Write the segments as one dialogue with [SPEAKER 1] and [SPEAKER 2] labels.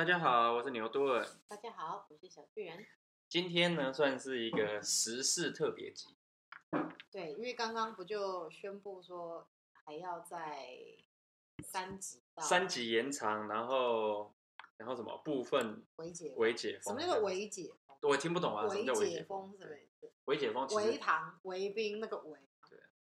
[SPEAKER 1] 大家好，我是牛顿。
[SPEAKER 2] 大家好，我是小巨人。
[SPEAKER 1] 今天呢，算是一个时事特别集。
[SPEAKER 2] 对，因为刚刚不就宣布说还要在三级到
[SPEAKER 1] 三级延长，然后然后什么部分
[SPEAKER 2] 微解
[SPEAKER 1] 微解封？
[SPEAKER 2] 什么叫做微解封？
[SPEAKER 1] 我听不懂啊，什么
[SPEAKER 2] 微
[SPEAKER 1] 叫微
[SPEAKER 2] 解
[SPEAKER 1] 封？
[SPEAKER 2] 是什么意思？
[SPEAKER 1] 微解封其实
[SPEAKER 2] 微糖、微冰那个微。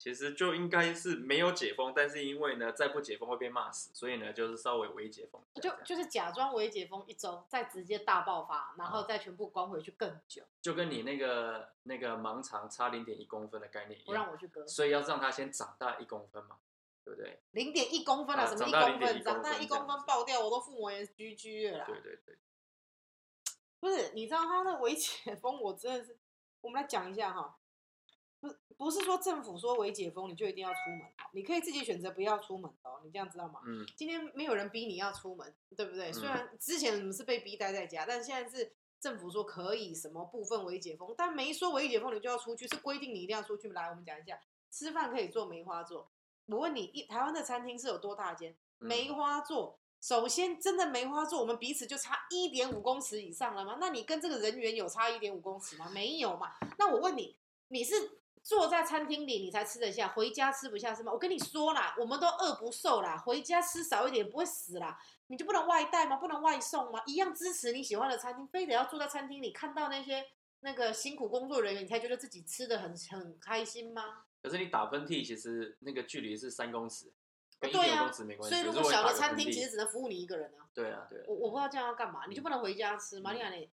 [SPEAKER 1] 其实就应该是没有解封，但是因为呢，再不解封会被骂死，所以呢，就是稍微微解封。
[SPEAKER 2] 就就是假装微解封一周，再直接大爆发，然后再全部关回去更久，
[SPEAKER 1] 就跟你那个那个盲肠差零点一公分的概念一
[SPEAKER 2] 不让
[SPEAKER 1] 样，
[SPEAKER 2] 我去割。
[SPEAKER 1] 所以要让它先长大一公分嘛，对不对？
[SPEAKER 2] 零点一公分啊，
[SPEAKER 1] 啊
[SPEAKER 2] 什么一公分
[SPEAKER 1] ？0.1
[SPEAKER 2] 长大一公
[SPEAKER 1] 公分
[SPEAKER 2] 爆掉，我都腹膜炎居居了啦。
[SPEAKER 1] 对对对，
[SPEAKER 2] 不是，你知道他的微解 封，我真的是，我们来讲一下哈，不是不是说政府说微解封你就一定要出门，你可以自己选择不要出门的哦，你这样知道吗？
[SPEAKER 1] 嗯
[SPEAKER 2] 今天没有人逼你要出门，对不对？虽然之前我们是被逼待在家，但现在是政府说可以什么部分微解封，但没说微解封你就要出去，是规定你一定要出去。来，我们讲一下，吃饭可以做梅花座。我问你，一台湾的餐厅是有多大间？
[SPEAKER 1] 嗯
[SPEAKER 2] 梅花座，首先真的梅花座，我们彼此就差一点五公尺以上了吗？那你跟这个人员有差一点五公尺吗？没有嘛。那我问你，你是坐在餐厅里你才吃得下，回家吃不下是吗？我跟你说啦，我们都饿不瘦啦，回家吃少一点不会死啦。你就不能外带吗？不能外送吗？一样支持你喜欢的餐厅，非得要坐在餐厅里看到那些那个辛苦工作人员，你才觉得自己吃的很很开心吗？
[SPEAKER 1] 可是你打喷嚏，其实那个距离是三公尺，跟一
[SPEAKER 2] 对啊
[SPEAKER 1] 点公尺没关系。
[SPEAKER 2] 所以如果小的餐厅其实只能服务你一个人啊。
[SPEAKER 1] 对啊对啊，
[SPEAKER 2] 我我不知道这样要干嘛，你就不能回家吃吗？
[SPEAKER 1] 嗯
[SPEAKER 2] 你看你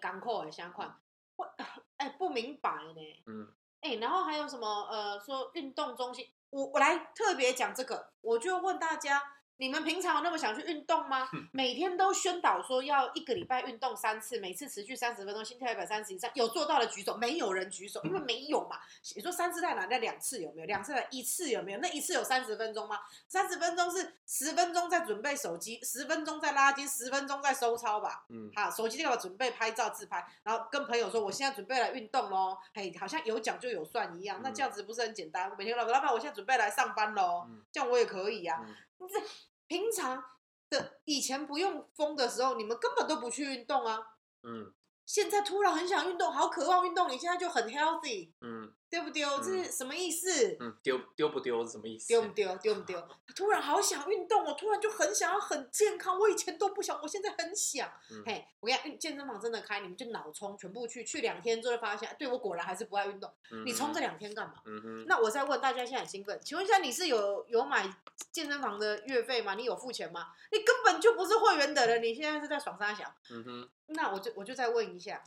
[SPEAKER 2] 港口哎，相款，我哎不明白呢。
[SPEAKER 1] 嗯
[SPEAKER 2] 哎、然后还有什么呃，说运动中心，我我来特别讲这个，我就问大家，你们平常有那么想去运动吗？每天都宣导说要一个礼拜运动三次，每次持续三十分钟，心跳一百三十以上，有做到的举手，没有人举手，因为没有嘛。你说三次太难，那两次有没有？两次太一次有没有？那一次有三十分钟吗？三十分钟是十分钟在准备手机，十分钟在拉筋，十分钟在收操吧。
[SPEAKER 1] 嗯
[SPEAKER 2] 好，手机那个准备拍照自拍，然后跟朋友说我现在准备来运动喽，嘿，好像有奖就有算一样，那
[SPEAKER 1] 嗯
[SPEAKER 2] 这样子不是很简单？我每天老老板，我现在准备来上班喽，
[SPEAKER 1] 嗯
[SPEAKER 2] 这样我也可以呀、平常的以前不用风的时候，你们根本都不去运动啊，
[SPEAKER 1] 嗯。
[SPEAKER 2] 现在突然很想运动，好渴望运动，你现在就很 healthy，
[SPEAKER 1] 嗯
[SPEAKER 2] 对不丢？这
[SPEAKER 1] 嗯
[SPEAKER 2] 是什么意思？
[SPEAKER 1] 嗯，丢丢不丢是什么意思？
[SPEAKER 2] 丢不丢？丢不丢？突然好想运动，我突然就很想要很健康。我以前都不想，我现在很想。
[SPEAKER 1] 嗯
[SPEAKER 2] 嘿，我跟你讲，健身房真的开，你们就脑冲，全部去，去两天之后就发现，对我果然还是不爱运动。
[SPEAKER 1] 嗯
[SPEAKER 2] 你冲这
[SPEAKER 1] 哼
[SPEAKER 2] 两天干嘛？
[SPEAKER 1] 嗯哼，
[SPEAKER 2] 那我再问大家，现在很兴奋，请问一下，你是有有买健身房的月费吗？你有付钱吗？你根本就不是会员的人，你现在是在爽沙小。
[SPEAKER 1] 嗯哼
[SPEAKER 2] 那我就我就再问一下，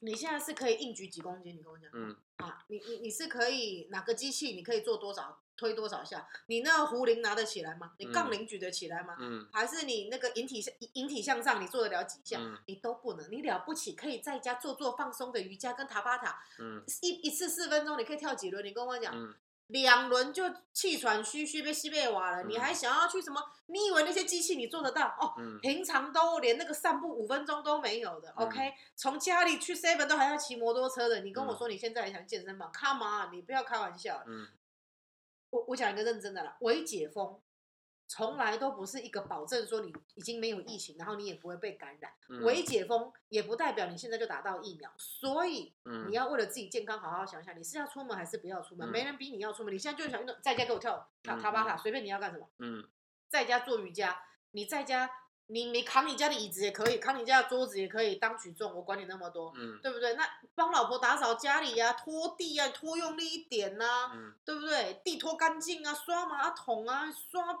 [SPEAKER 2] 你现在是可以硬举几公斤？你跟我讲。
[SPEAKER 1] 嗯
[SPEAKER 2] 啊，你你你是可以哪个机器你可以做多少推多少下？你那个壶铃拿得起来吗？你杠
[SPEAKER 1] 嗯
[SPEAKER 2] 铃举得起来吗？
[SPEAKER 1] 嗯
[SPEAKER 2] 还是你那个引体向引体向上你做得了几下？
[SPEAKER 1] 嗯
[SPEAKER 2] 你都不能，你了不起可以在家做做放松的瑜伽跟塔巴塔，
[SPEAKER 1] 嗯
[SPEAKER 2] 一一次四分钟你可以跳几轮？你跟我讲，
[SPEAKER 1] 嗯
[SPEAKER 2] 两轮就气喘吁吁被西贝瓦了，你
[SPEAKER 1] 嗯
[SPEAKER 2] 还想要去什么？你以为那些机器你做得到？哦，
[SPEAKER 1] 嗯
[SPEAKER 2] 平常都连那个散步五分钟都没有的、
[SPEAKER 1] 嗯
[SPEAKER 2] o k 从家里去 seven 都还要骑摩托车的，你跟我
[SPEAKER 1] 嗯
[SPEAKER 2] 说你现在还想健身房，come on，你不要开玩笑。
[SPEAKER 1] 嗯
[SPEAKER 2] 我我讲一个认真的啦，微解封从来都不是一个保证说你已经没有疫情，然后你也不会被感染。
[SPEAKER 1] 嗯
[SPEAKER 2] 微解封也不代表你现在就打到疫苗，所以
[SPEAKER 1] 嗯
[SPEAKER 2] 你要为了自己健康好好想想，你是要出门还是不要出门？
[SPEAKER 1] 嗯
[SPEAKER 2] 没人逼你要出门，你现在就想运动，在家给我跳跳
[SPEAKER 1] 嗯
[SPEAKER 2] 塔巴塔，随便你要干什么。
[SPEAKER 1] 嗯
[SPEAKER 2] 在家做瑜伽，你在家，你你扛你家的椅子也可以，扛你家的桌子也可以当举重，我管你那么多，
[SPEAKER 1] 嗯
[SPEAKER 2] 对不对？那帮老婆打扫家里呀、拖地呀、拖用力一点呐、
[SPEAKER 1] 嗯
[SPEAKER 2] 对不对？地拖干净啊，刷马桶啊，刷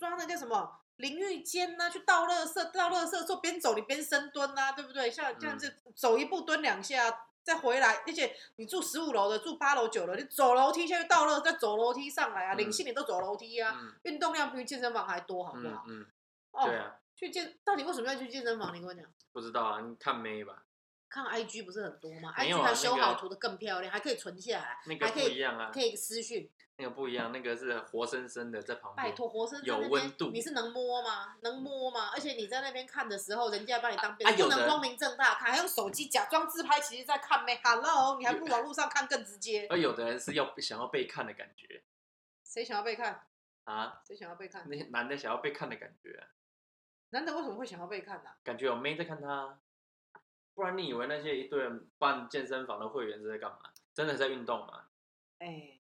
[SPEAKER 2] 刷那叫什么？淋浴间呐、去倒垃圾，倒垃圾的时候边走你边深蹲呐、对不对？像这样子走一步蹲两下，再回来，而且你住十五楼的，住八楼九楼，你走楼梯下去倒垃圾，再走楼梯上来啊，
[SPEAKER 1] 嗯
[SPEAKER 2] 领性你都走楼梯啊，
[SPEAKER 1] 嗯
[SPEAKER 2] 运动量比健身房还多，好不好？
[SPEAKER 1] 嗯嗯，
[SPEAKER 2] 哦，
[SPEAKER 1] 对啊，
[SPEAKER 2] 去健到底为什么要去健身房？你跟我讲，
[SPEAKER 1] 不知道啊，你看妹吧，
[SPEAKER 2] 看 IG 不是很多吗？IG
[SPEAKER 1] 啊
[SPEAKER 2] 还修好图的更漂亮，还可以存下来，
[SPEAKER 1] 那个不一样啊
[SPEAKER 2] 可，以私讯。
[SPEAKER 1] 那个不一样，那个是活生生的在旁边。
[SPEAKER 2] 拜托，活生生
[SPEAKER 1] 有温度
[SPEAKER 2] 你是能摸吗？能摸吗？而且你在那边看的时候，人家把你当不能光明正大看，还用手机假装自拍，其实在看没？Hello，你还不如网络上看更直接。
[SPEAKER 1] 而有的人是要想要被看的感觉
[SPEAKER 2] 谁想要被看？
[SPEAKER 1] 啊，
[SPEAKER 2] 谁想要被看？
[SPEAKER 1] 那些男的想要被看的感觉啊，
[SPEAKER 2] 男的为什么会想要被看呢、
[SPEAKER 1] 感觉有妹在看他，不然你以为那些一堆人办健身房的会员是在干嘛？真的在运动吗？
[SPEAKER 2] 哎、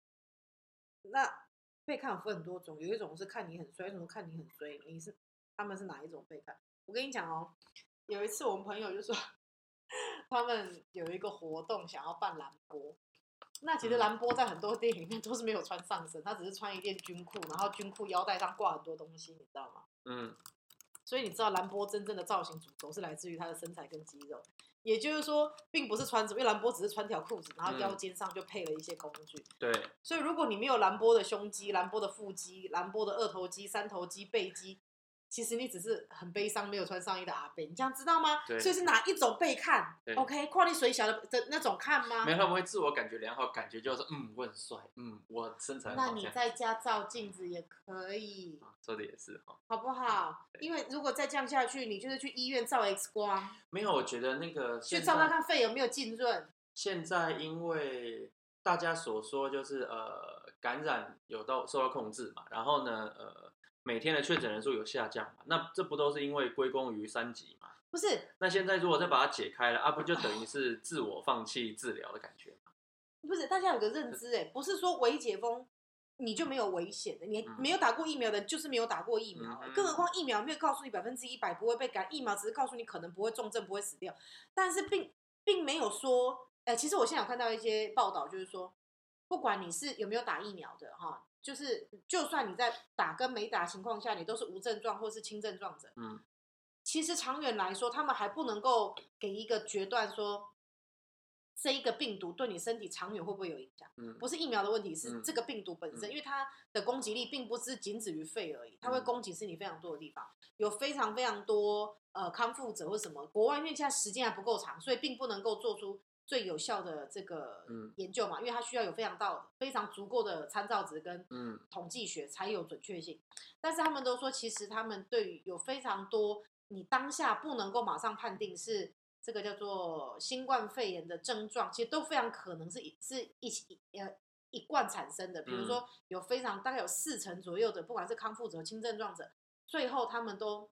[SPEAKER 2] 那被看有分很多种，有一种是看你很衰，有一种看你很衰。你是他们是哪一种被看？我跟你讲哦，有一次我们朋友就说，他们有一个活动想要办蓝波。那其实
[SPEAKER 1] 嗯
[SPEAKER 2] 蓝波在很多电影里面都是没有穿上身，他只是穿一件军裤，然后军裤腰带上挂很多东西，你知道吗？
[SPEAKER 1] 嗯，
[SPEAKER 2] 所以你知道兰波真正的造型主轴是来自于他的身材跟肌肉，也就是说，并不是穿什么，因为兰波只是穿条裤子，然后腰
[SPEAKER 1] 嗯
[SPEAKER 2] 间上就配了一些工具。
[SPEAKER 1] 对，
[SPEAKER 2] 所以如果你没有兰波的胸肌、兰波的腹肌、兰波的二头肌、三头肌、背肌，其实你只是很悲伤没有穿上衣的阿贝，你这样知道吗？
[SPEAKER 1] 对
[SPEAKER 2] 所以是哪一种被看？OK，跨你水小的的那种看吗
[SPEAKER 1] 没？有他们会自我感觉良好，感觉就是嗯我很帅，嗯我身材很好
[SPEAKER 2] 那你在家照镜子也可以，
[SPEAKER 1] 啊说的也是哈。
[SPEAKER 2] 好不好？因为如果再这样下去，你就是去医院照 X 光。
[SPEAKER 1] 没有，我觉得那个
[SPEAKER 2] 去照看看肺有没有浸润。
[SPEAKER 1] 现在因为大家所说就是呃感染有到受到控制嘛，然后呢呃每天的确诊人数有下降嘛，那这不都是因为归功于三级嘛？
[SPEAKER 2] 不是
[SPEAKER 1] 那现在如果再把它解开了啊，不就等于是自我放弃治疗的感觉吗？
[SPEAKER 2] 不是，大家有个认知，哎，不是说微解封你就没有危险的，你
[SPEAKER 1] 嗯
[SPEAKER 2] 没有打过疫苗的，就是没有打过疫苗更何况疫苗没有告诉你百分之一百不会被感染，疫苗只是告诉你可能不会重症，不会死掉，但是并并没有说，呃，其实我现在有看到一些报道，就是说，不管你是有没有打疫苗的哈，就是就算你在打跟没打情况下，你都是无症状或是轻症状者，
[SPEAKER 1] 嗯，
[SPEAKER 2] 其实长远来说，他们还不能够给一个决断说。这一个病毒对你身体长远会不会有影响？
[SPEAKER 1] 嗯
[SPEAKER 2] 不是疫苗的问题，是
[SPEAKER 1] 嗯
[SPEAKER 2] 这个病毒本身，
[SPEAKER 1] 嗯
[SPEAKER 2] 因为它的攻击力并不是仅止于肺而已，它会
[SPEAKER 1] 嗯
[SPEAKER 2] 攻击身体非常多的地方，有非常非常多呃康复者或什么。国外因为现在时间还不够长，所以并不能够做出最有效的这个
[SPEAKER 1] 嗯
[SPEAKER 2] 研究嘛，因为它需要有非常到非常足够的参照值跟
[SPEAKER 1] 嗯
[SPEAKER 2] 统计学才有准确性。但是他们都说，其实他们对于有非常多你当下不能够马上判定是这个叫做新冠肺炎的症状，其实都非常可能是一是一起呃一贯产生的。比如说有非常大概有四成左右的，不管是康复者、轻症状者，最后他们都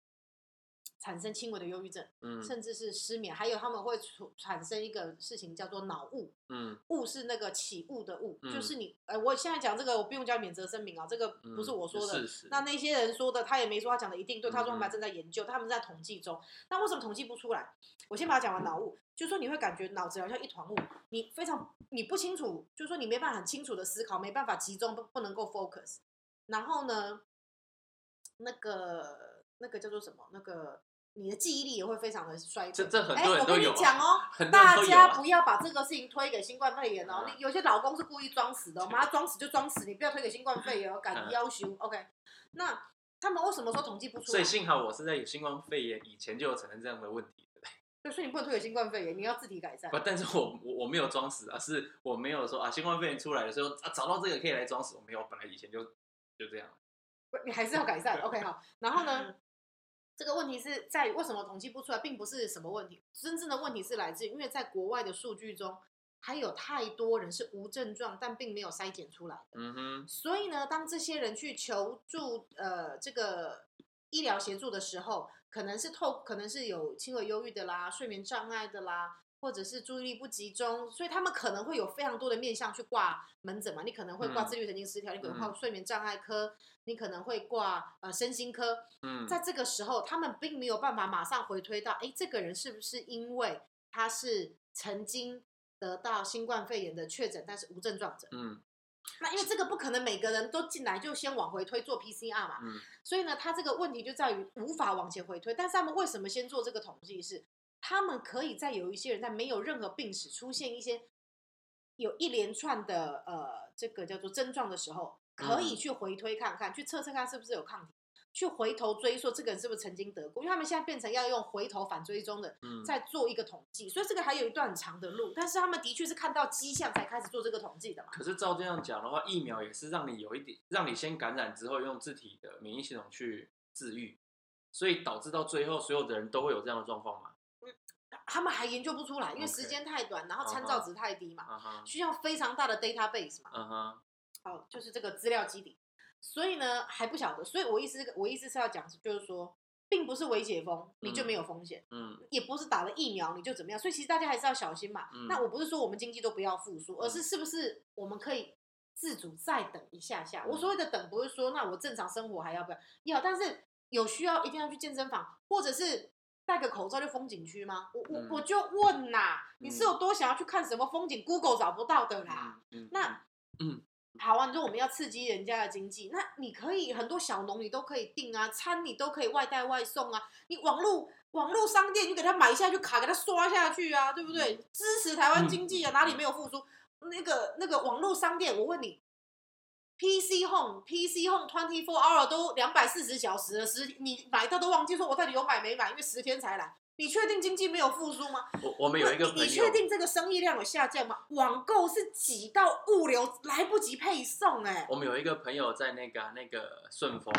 [SPEAKER 2] 产生轻微的忧郁症，
[SPEAKER 1] 嗯
[SPEAKER 2] 甚至是失眠，还有他们会出产生一个事情叫做脑雾。
[SPEAKER 1] 嗯
[SPEAKER 2] 雾是那个起雾的雾，
[SPEAKER 1] 嗯
[SPEAKER 2] 就是你，呃，我现在讲这个，我不用加免责声明啊，这个不是
[SPEAKER 1] 嗯
[SPEAKER 2] 我说的。那那些人说的，他也没说他讲的一定对，他说他们正在研究，他们在统计中。那为什么统计不出来？我先把它讲完脑雾，就是说你会感觉脑子好像一团雾，你非常你不清楚，就是说你没办法很清楚的思考，没办法集中，不不能够 focus。然后呢，那个那个叫做什么？那个你的记忆力也会非常的衰退。
[SPEAKER 1] 这这很
[SPEAKER 2] 哎我跟你
[SPEAKER 1] 多人都有啊
[SPEAKER 2] 讲哦，
[SPEAKER 1] 很多人
[SPEAKER 2] 大家不要把这个事情推给新冠肺炎哦。
[SPEAKER 1] 嗯
[SPEAKER 2] 你有些老公是故意装死的哦，妈装死就装死，你不要推给新冠肺炎哦，敢
[SPEAKER 1] 嗯
[SPEAKER 2] 要求 OK。那他们为什么说统计不出来
[SPEAKER 1] 所以？幸好我是在有新冠肺炎以前就有产生这样的问题的。
[SPEAKER 2] 对，所以你不能推给新冠肺炎，你要自己改善
[SPEAKER 1] 不，。但是我我我没有装死啊，是我没有说啊，新冠肺炎出来的时候啊，找到这个可以来装死，我没有，本来以前就就这样。
[SPEAKER 2] 不你还是要改善。OK，好。然后呢，这个问题是在于为什么统计不出来，并不是什么问题，真正的问题是来自于因为在国外的数据中，还有太多人是无症状，但并没有筛检出来的。
[SPEAKER 1] 嗯哼，
[SPEAKER 2] 所以呢，当这些人去求助呃这个医疗协助的时候，可能是透可能是有轻微忧郁的啦、睡眠障碍的啦，或者是注意力不集中，所以他们可能会有非常多的面向去挂门诊嘛。你可能会挂
[SPEAKER 1] 嗯
[SPEAKER 2] 自律神经失调，你可能
[SPEAKER 1] 嗯
[SPEAKER 2] 挂睡眠障碍科，你可能会挂呃身心科。
[SPEAKER 1] 嗯，
[SPEAKER 2] 在这个时候，他们并没有办法马上回推到，哎，这个人是不是因为他是曾经得到新冠肺炎的确诊，但是无症状者？
[SPEAKER 1] 嗯
[SPEAKER 2] 那因为这个不可能每个人都进来就先往回推做 PCR 嘛，
[SPEAKER 1] 嗯
[SPEAKER 2] 所以呢，他这个问题就在于无法往前回推。但是他们为什么先做这个统计是？他们可以在有一些人在没有任何病史出现一些有一连串的呃这个叫做症状的时候，可以
[SPEAKER 1] 嗯
[SPEAKER 2] 去回推看看，去测测看是不是有抗体，去回头追溯这个人是不是曾经得过。因为他们现在变成要用回头反追踪的，
[SPEAKER 1] 嗯，
[SPEAKER 2] 在做一个统计，所以这个还有一段很长的路。但是他们的确是看到迹象才开始做这个统计的嘛。
[SPEAKER 1] 可是照这样讲的话，疫苗也是让你有一点，让你先感染之后用自体的免疫系统去治愈，所以导致到最后所有的人都会有这样的状况嘛？
[SPEAKER 2] 他们还研究不出来，因为时间太短，然后参照值太低嘛，需要非常大的 database 嘛，
[SPEAKER 1] 嗯哼，
[SPEAKER 2] 哦，就是这个资料基底。所以呢，还不晓得。所以我意思，我意思是要讲，就是说，并不是微解封你就没有风险，
[SPEAKER 1] 嗯
[SPEAKER 2] 也不是打了疫苗你就怎么样，所以其实大家还是要小心嘛。
[SPEAKER 1] 嗯
[SPEAKER 2] 那我不是说我们经济都不要复苏，而
[SPEAKER 1] 嗯
[SPEAKER 2] 是是不是我们可以自主再等一下下？我
[SPEAKER 1] 嗯
[SPEAKER 2] 所谓的等，不是说那我正常生活还要不要要，但是有需要一定要去健身房，或者是戴个口罩就风景区吗？我我
[SPEAKER 1] 嗯
[SPEAKER 2] 我就问呐，你是
[SPEAKER 1] 嗯
[SPEAKER 2] 有多想要去看什么风景？Google 找不到的啦。那
[SPEAKER 1] 嗯
[SPEAKER 2] 好啊，你说我们要刺激人家的经济，那你可以很多小农你都可以订啊，餐你都可以外带外送啊，你网络网络商店你给他买下去卡给他刷下去啊，对不对？支持台湾经济啊，哪里没有复苏？那个那个网络商店，我问你，PC Home PC Home Twenty Four Hour 都两百四十小时了，十你买到都忘记说我到底有买没买，因为十天才来。你确定经济没有复苏吗？
[SPEAKER 1] 我我们有一个
[SPEAKER 2] 你
[SPEAKER 1] 朋友，
[SPEAKER 2] 你确定这个生意量有下降吗？网购是挤到物流来不及配送、哎，
[SPEAKER 1] 我们有一个朋友在那个啊那个顺丰，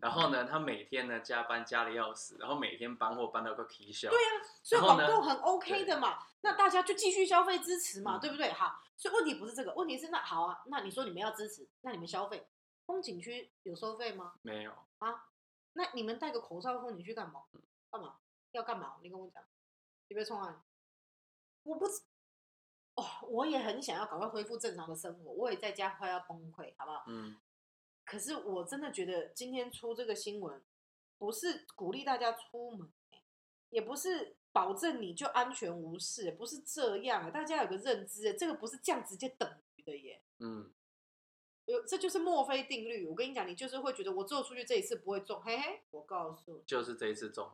[SPEAKER 1] 然后呢，他每天呢加班加的要死，然后每天搬货搬到个啼笑。
[SPEAKER 2] 对啊，所以网购很 OK 的嘛，那大家就继续消费支持嘛，
[SPEAKER 1] 嗯
[SPEAKER 2] 对不对？好，所以问题不是这个，问题是那好啊，那你说你们要支持，那你们消费，风景区有收费吗？
[SPEAKER 1] 没有啊，
[SPEAKER 2] 那你们戴个口罩风景区干嘛？干嘛？要干嘛？你跟我讲，你别冲啊！我不知，哦，我也很想要赶快恢复正常的生活，我也在家快要崩溃，好不好？
[SPEAKER 1] 嗯
[SPEAKER 2] 可是我真的觉得今天出这个新闻，不是鼓励大家出门、欸也不是保证你就安全无事、不是这样、欸大家有个认知、欸这个不是这样直接等于的耶。
[SPEAKER 1] 嗯
[SPEAKER 2] 有，这就是墨菲定律。我跟你讲，你就是会觉得我做出去这一次不会中，嘿嘿，我告诉你，
[SPEAKER 1] 就是这一次中。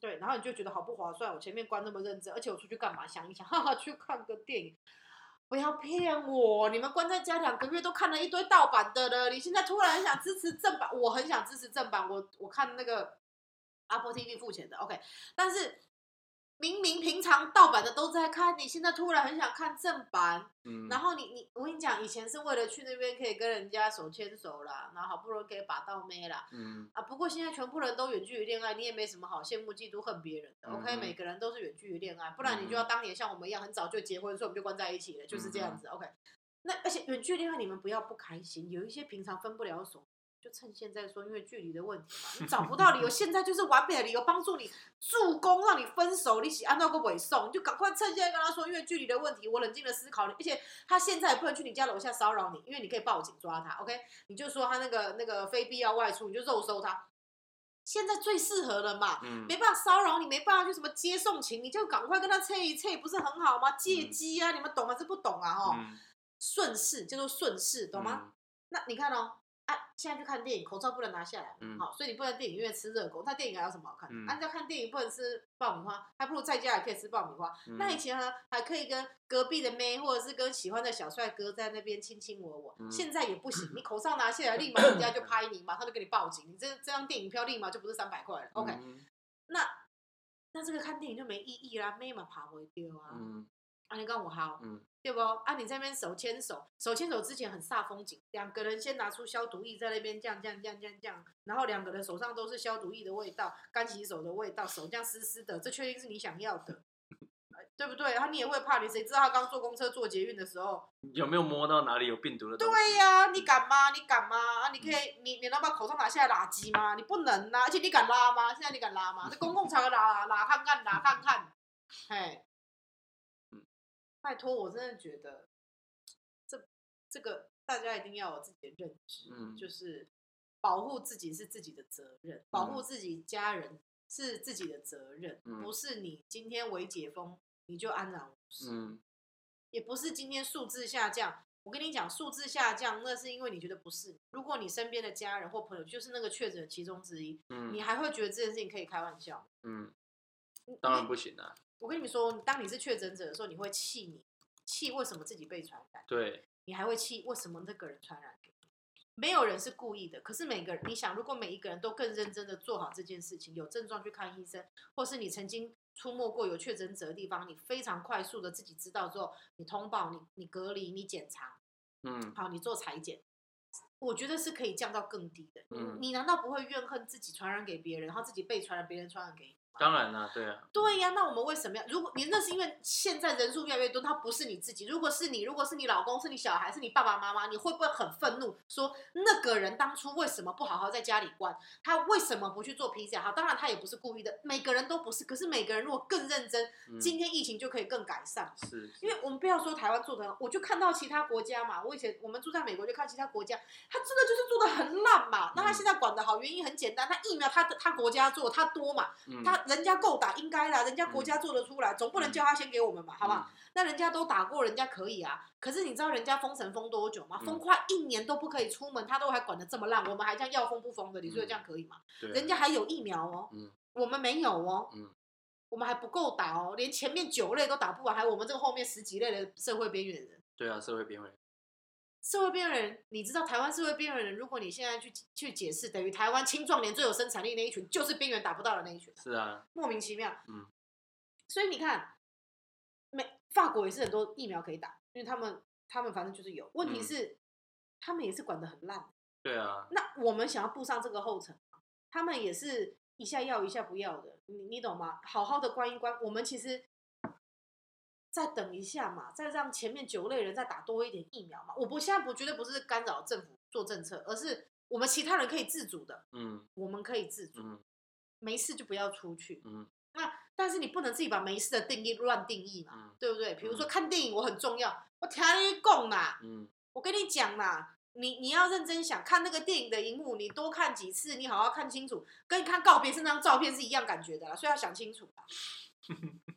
[SPEAKER 2] 对，然后你就觉得好不划算。我前面关那么认真，而且我出去干嘛？想一想，哈哈，去看个电影。不要骗我！你们关在家两个月都看了一堆盗版的了，你现在突然想支持正版，我很想支持正版。我我看那个 Apple TV 付钱的，OK，但是明明平常盗版的都在看，你现在突然很想看正版，
[SPEAKER 1] 嗯，
[SPEAKER 2] 然后你你我跟你讲，以前是为了去那边可以跟人家手牵手啦，然后好不容易可以把到妹啦，
[SPEAKER 1] 嗯。
[SPEAKER 2] 啊，不过现在全部人都远距离恋爱，你也没什么好羡慕、嫉妒、恨别人的。OK，
[SPEAKER 1] 嗯
[SPEAKER 2] 每个人都是远距离恋爱，不然你就要当年像我们一样很早就结婚，所以我们就关在一起了，就是这样子。OK，那而且远距离恋爱你们不要不开心，有一些平常分不了手，就趁现在说，因为距离的问题嘛，你找不到理由，现在就是完美的理由帮助你助攻让你分手，你喜按照个尾送，你就赶快趁现在跟他说，因为距离的问题，我冷静的思考你，而且他现在也不能去你家楼下骚扰你，因为你可以报警抓他。OK，你就说他那个那个非必要外出，你就肉搜他。现在最适合了嘛，
[SPEAKER 1] 嗯
[SPEAKER 2] 没办法骚扰你，没办法去什么接送情，你就赶快跟他测一测，不是很好吗？借机啊，你们懂还是不懂啊？哦，
[SPEAKER 1] 嗯
[SPEAKER 2] 顺势叫做顺势，懂吗？？那你看哦，啊，现在去看电影，口罩不能拿下来，
[SPEAKER 1] 嗯
[SPEAKER 2] 好，所以你不能电影院吃热狗，那电影还有什么好看？
[SPEAKER 1] 嗯
[SPEAKER 2] 啊，你要看电影不能吃爆米花，还不如在家也可以吃爆米花。
[SPEAKER 1] 嗯
[SPEAKER 2] 那以前呢，还可以跟隔壁的妹，或者是跟喜欢的小帅哥在那边亲亲我我，
[SPEAKER 1] 嗯
[SPEAKER 2] 现在也不行，你口罩拿下来，立马人家就拍你，马上就给你报警，你这这张电影票立马就不是三百块了。OK，、
[SPEAKER 1] 嗯
[SPEAKER 2] 那那这个看电影就没意义啦，妹嘛爬回丢啊，
[SPEAKER 1] 嗯
[SPEAKER 2] 啊，你跟我好。
[SPEAKER 1] 嗯
[SPEAKER 2] 对不？啊，你在那边手牵手，手牵手之前很煞风景，两个人先拿出消毒液在那边这样这样这样这样这样，然后两个人手上都是消毒液的味道，干洗手的味道，手这样湿湿的，这确定是你想要的，呃对不对？然后你也会怕，你谁知道他刚坐公车坐捷运的时候，
[SPEAKER 1] 有没有摸到哪里有病毒的东西？
[SPEAKER 2] 对呀、你敢吗？你敢吗？啊，你可以，你你能把口罩拿下来拉鸡吗？你不能啊，而且你敢拉吗？现在你敢拉吗？在公共场合拉拉看看，拉看看，哎
[SPEAKER 1] 嗯，
[SPEAKER 2] 拜托，我真的觉得这这个大家一定要有自己的认知，
[SPEAKER 1] 嗯
[SPEAKER 2] 就是保护自己是自己的责任，保护
[SPEAKER 1] 嗯
[SPEAKER 2] 自己家人是自己的责任，
[SPEAKER 1] 嗯
[SPEAKER 2] 不是你今天为解封你就安然无事。
[SPEAKER 1] 嗯
[SPEAKER 2] 也不是今天数字下降。我跟你讲，数字下降那是因为你觉得不是。如果你身边的家人或朋友就是那个确诊其中之一，你
[SPEAKER 1] 嗯
[SPEAKER 2] 还会觉得这件事情可以开玩笑？
[SPEAKER 1] 嗯，当然不行啊。
[SPEAKER 2] 我跟你们说，当你是确诊者的时候，你会气你，气为什么自己被传染，
[SPEAKER 1] 对，
[SPEAKER 2] 你还会气为什么那个人传染给你。没有人是故意的，可是每个人，你想，如果每一个人都更认真的做好这件事情，有症状去看医生，或是你曾经出没过有确诊者的地方，你非常快速的自己知道之后，你通报，你你隔离，你检查，
[SPEAKER 1] 嗯
[SPEAKER 2] 好，你做裁剪，我觉得是可以降到更低的。
[SPEAKER 1] 嗯
[SPEAKER 2] 你你难道不会怨恨自己传染给别人，然后自己被传染，别人传染给你？
[SPEAKER 1] 当然啦，对啊，
[SPEAKER 2] 对呀，那我们为什么要？如果你那是因为现在人数越来越多，他不是你自己。如果是你，如果是你老公，是你小孩，是你爸爸妈妈，你会不会很愤怒？说那个人当初为什么不好好在家里关？他为什么不去做 PCR？好，当然他也不是故意的，每个人都不是。可是每个人如果更认真，
[SPEAKER 1] 嗯
[SPEAKER 2] 今天疫情就可以更改善。
[SPEAKER 1] 是，
[SPEAKER 2] 因为我们不要说台湾做的很，我就看到其他国家嘛。我以前我们住在美国，就看其他国家，他真的就是做的很烂嘛。那他
[SPEAKER 1] 嗯
[SPEAKER 2] 现在管的好，原因很简单，他疫苗他他国家做，他多嘛，
[SPEAKER 1] 嗯，
[SPEAKER 2] 他人家够打，应该啦，人家国家做得出来，总不能叫他先给我们吧，好不好？那人家都打过，人家可以啊。可是你知道人家封城封多久吗？
[SPEAKER 1] 嗯
[SPEAKER 2] 封快一年都不可以出门，他都还管得这么烂，我们还这样要封不封的，你说这样可以吗？人家还有疫苗哦，
[SPEAKER 1] 嗯
[SPEAKER 2] 我们没有哦，
[SPEAKER 1] 嗯
[SPEAKER 2] 我们还不够打哦，连前面九类都打不完，还有我们这个后面十几类的社会边缘人。
[SPEAKER 1] 对啊，社会边缘，
[SPEAKER 2] 社会边缘人，你知道台湾社会边缘人，如果你现在去去解释，等于台湾青壮年最有生产力那一群，就是边缘打不到的那一群，
[SPEAKER 1] 是啊，
[SPEAKER 2] 莫名其妙。
[SPEAKER 1] 嗯，
[SPEAKER 2] 所以你看，美法国也是很多疫苗可以打，因为他们他们反正就是有。问题
[SPEAKER 1] 嗯
[SPEAKER 2] 是，他们也是管得很烂。
[SPEAKER 1] 对啊，
[SPEAKER 2] 那我们想要步上这个后尘，他们也是一下要一下不要的，你你懂吗？好好的关一关，我们其实再等一下嘛，再让前面九类人再打多一点疫苗嘛。我不现在不绝对不是干扰政府做政策，而是我们其他人可以自主的，
[SPEAKER 1] 嗯
[SPEAKER 2] 我们可以自主，
[SPEAKER 1] 嗯
[SPEAKER 2] 没事就不要出去。
[SPEAKER 1] 嗯
[SPEAKER 2] 那但是你不能自己把没事的定义乱定义嘛，
[SPEAKER 1] 嗯
[SPEAKER 2] 对不对？比如说
[SPEAKER 1] 嗯
[SPEAKER 2] 看电影我很重要，我听你讲啦，
[SPEAKER 1] 嗯，
[SPEAKER 2] 我跟你讲啦，你你要认真想看那个电影的荧幕，你多看几次，你好好看清楚，跟看告别式那张照片是一样感觉的啦，所以要想清楚啦。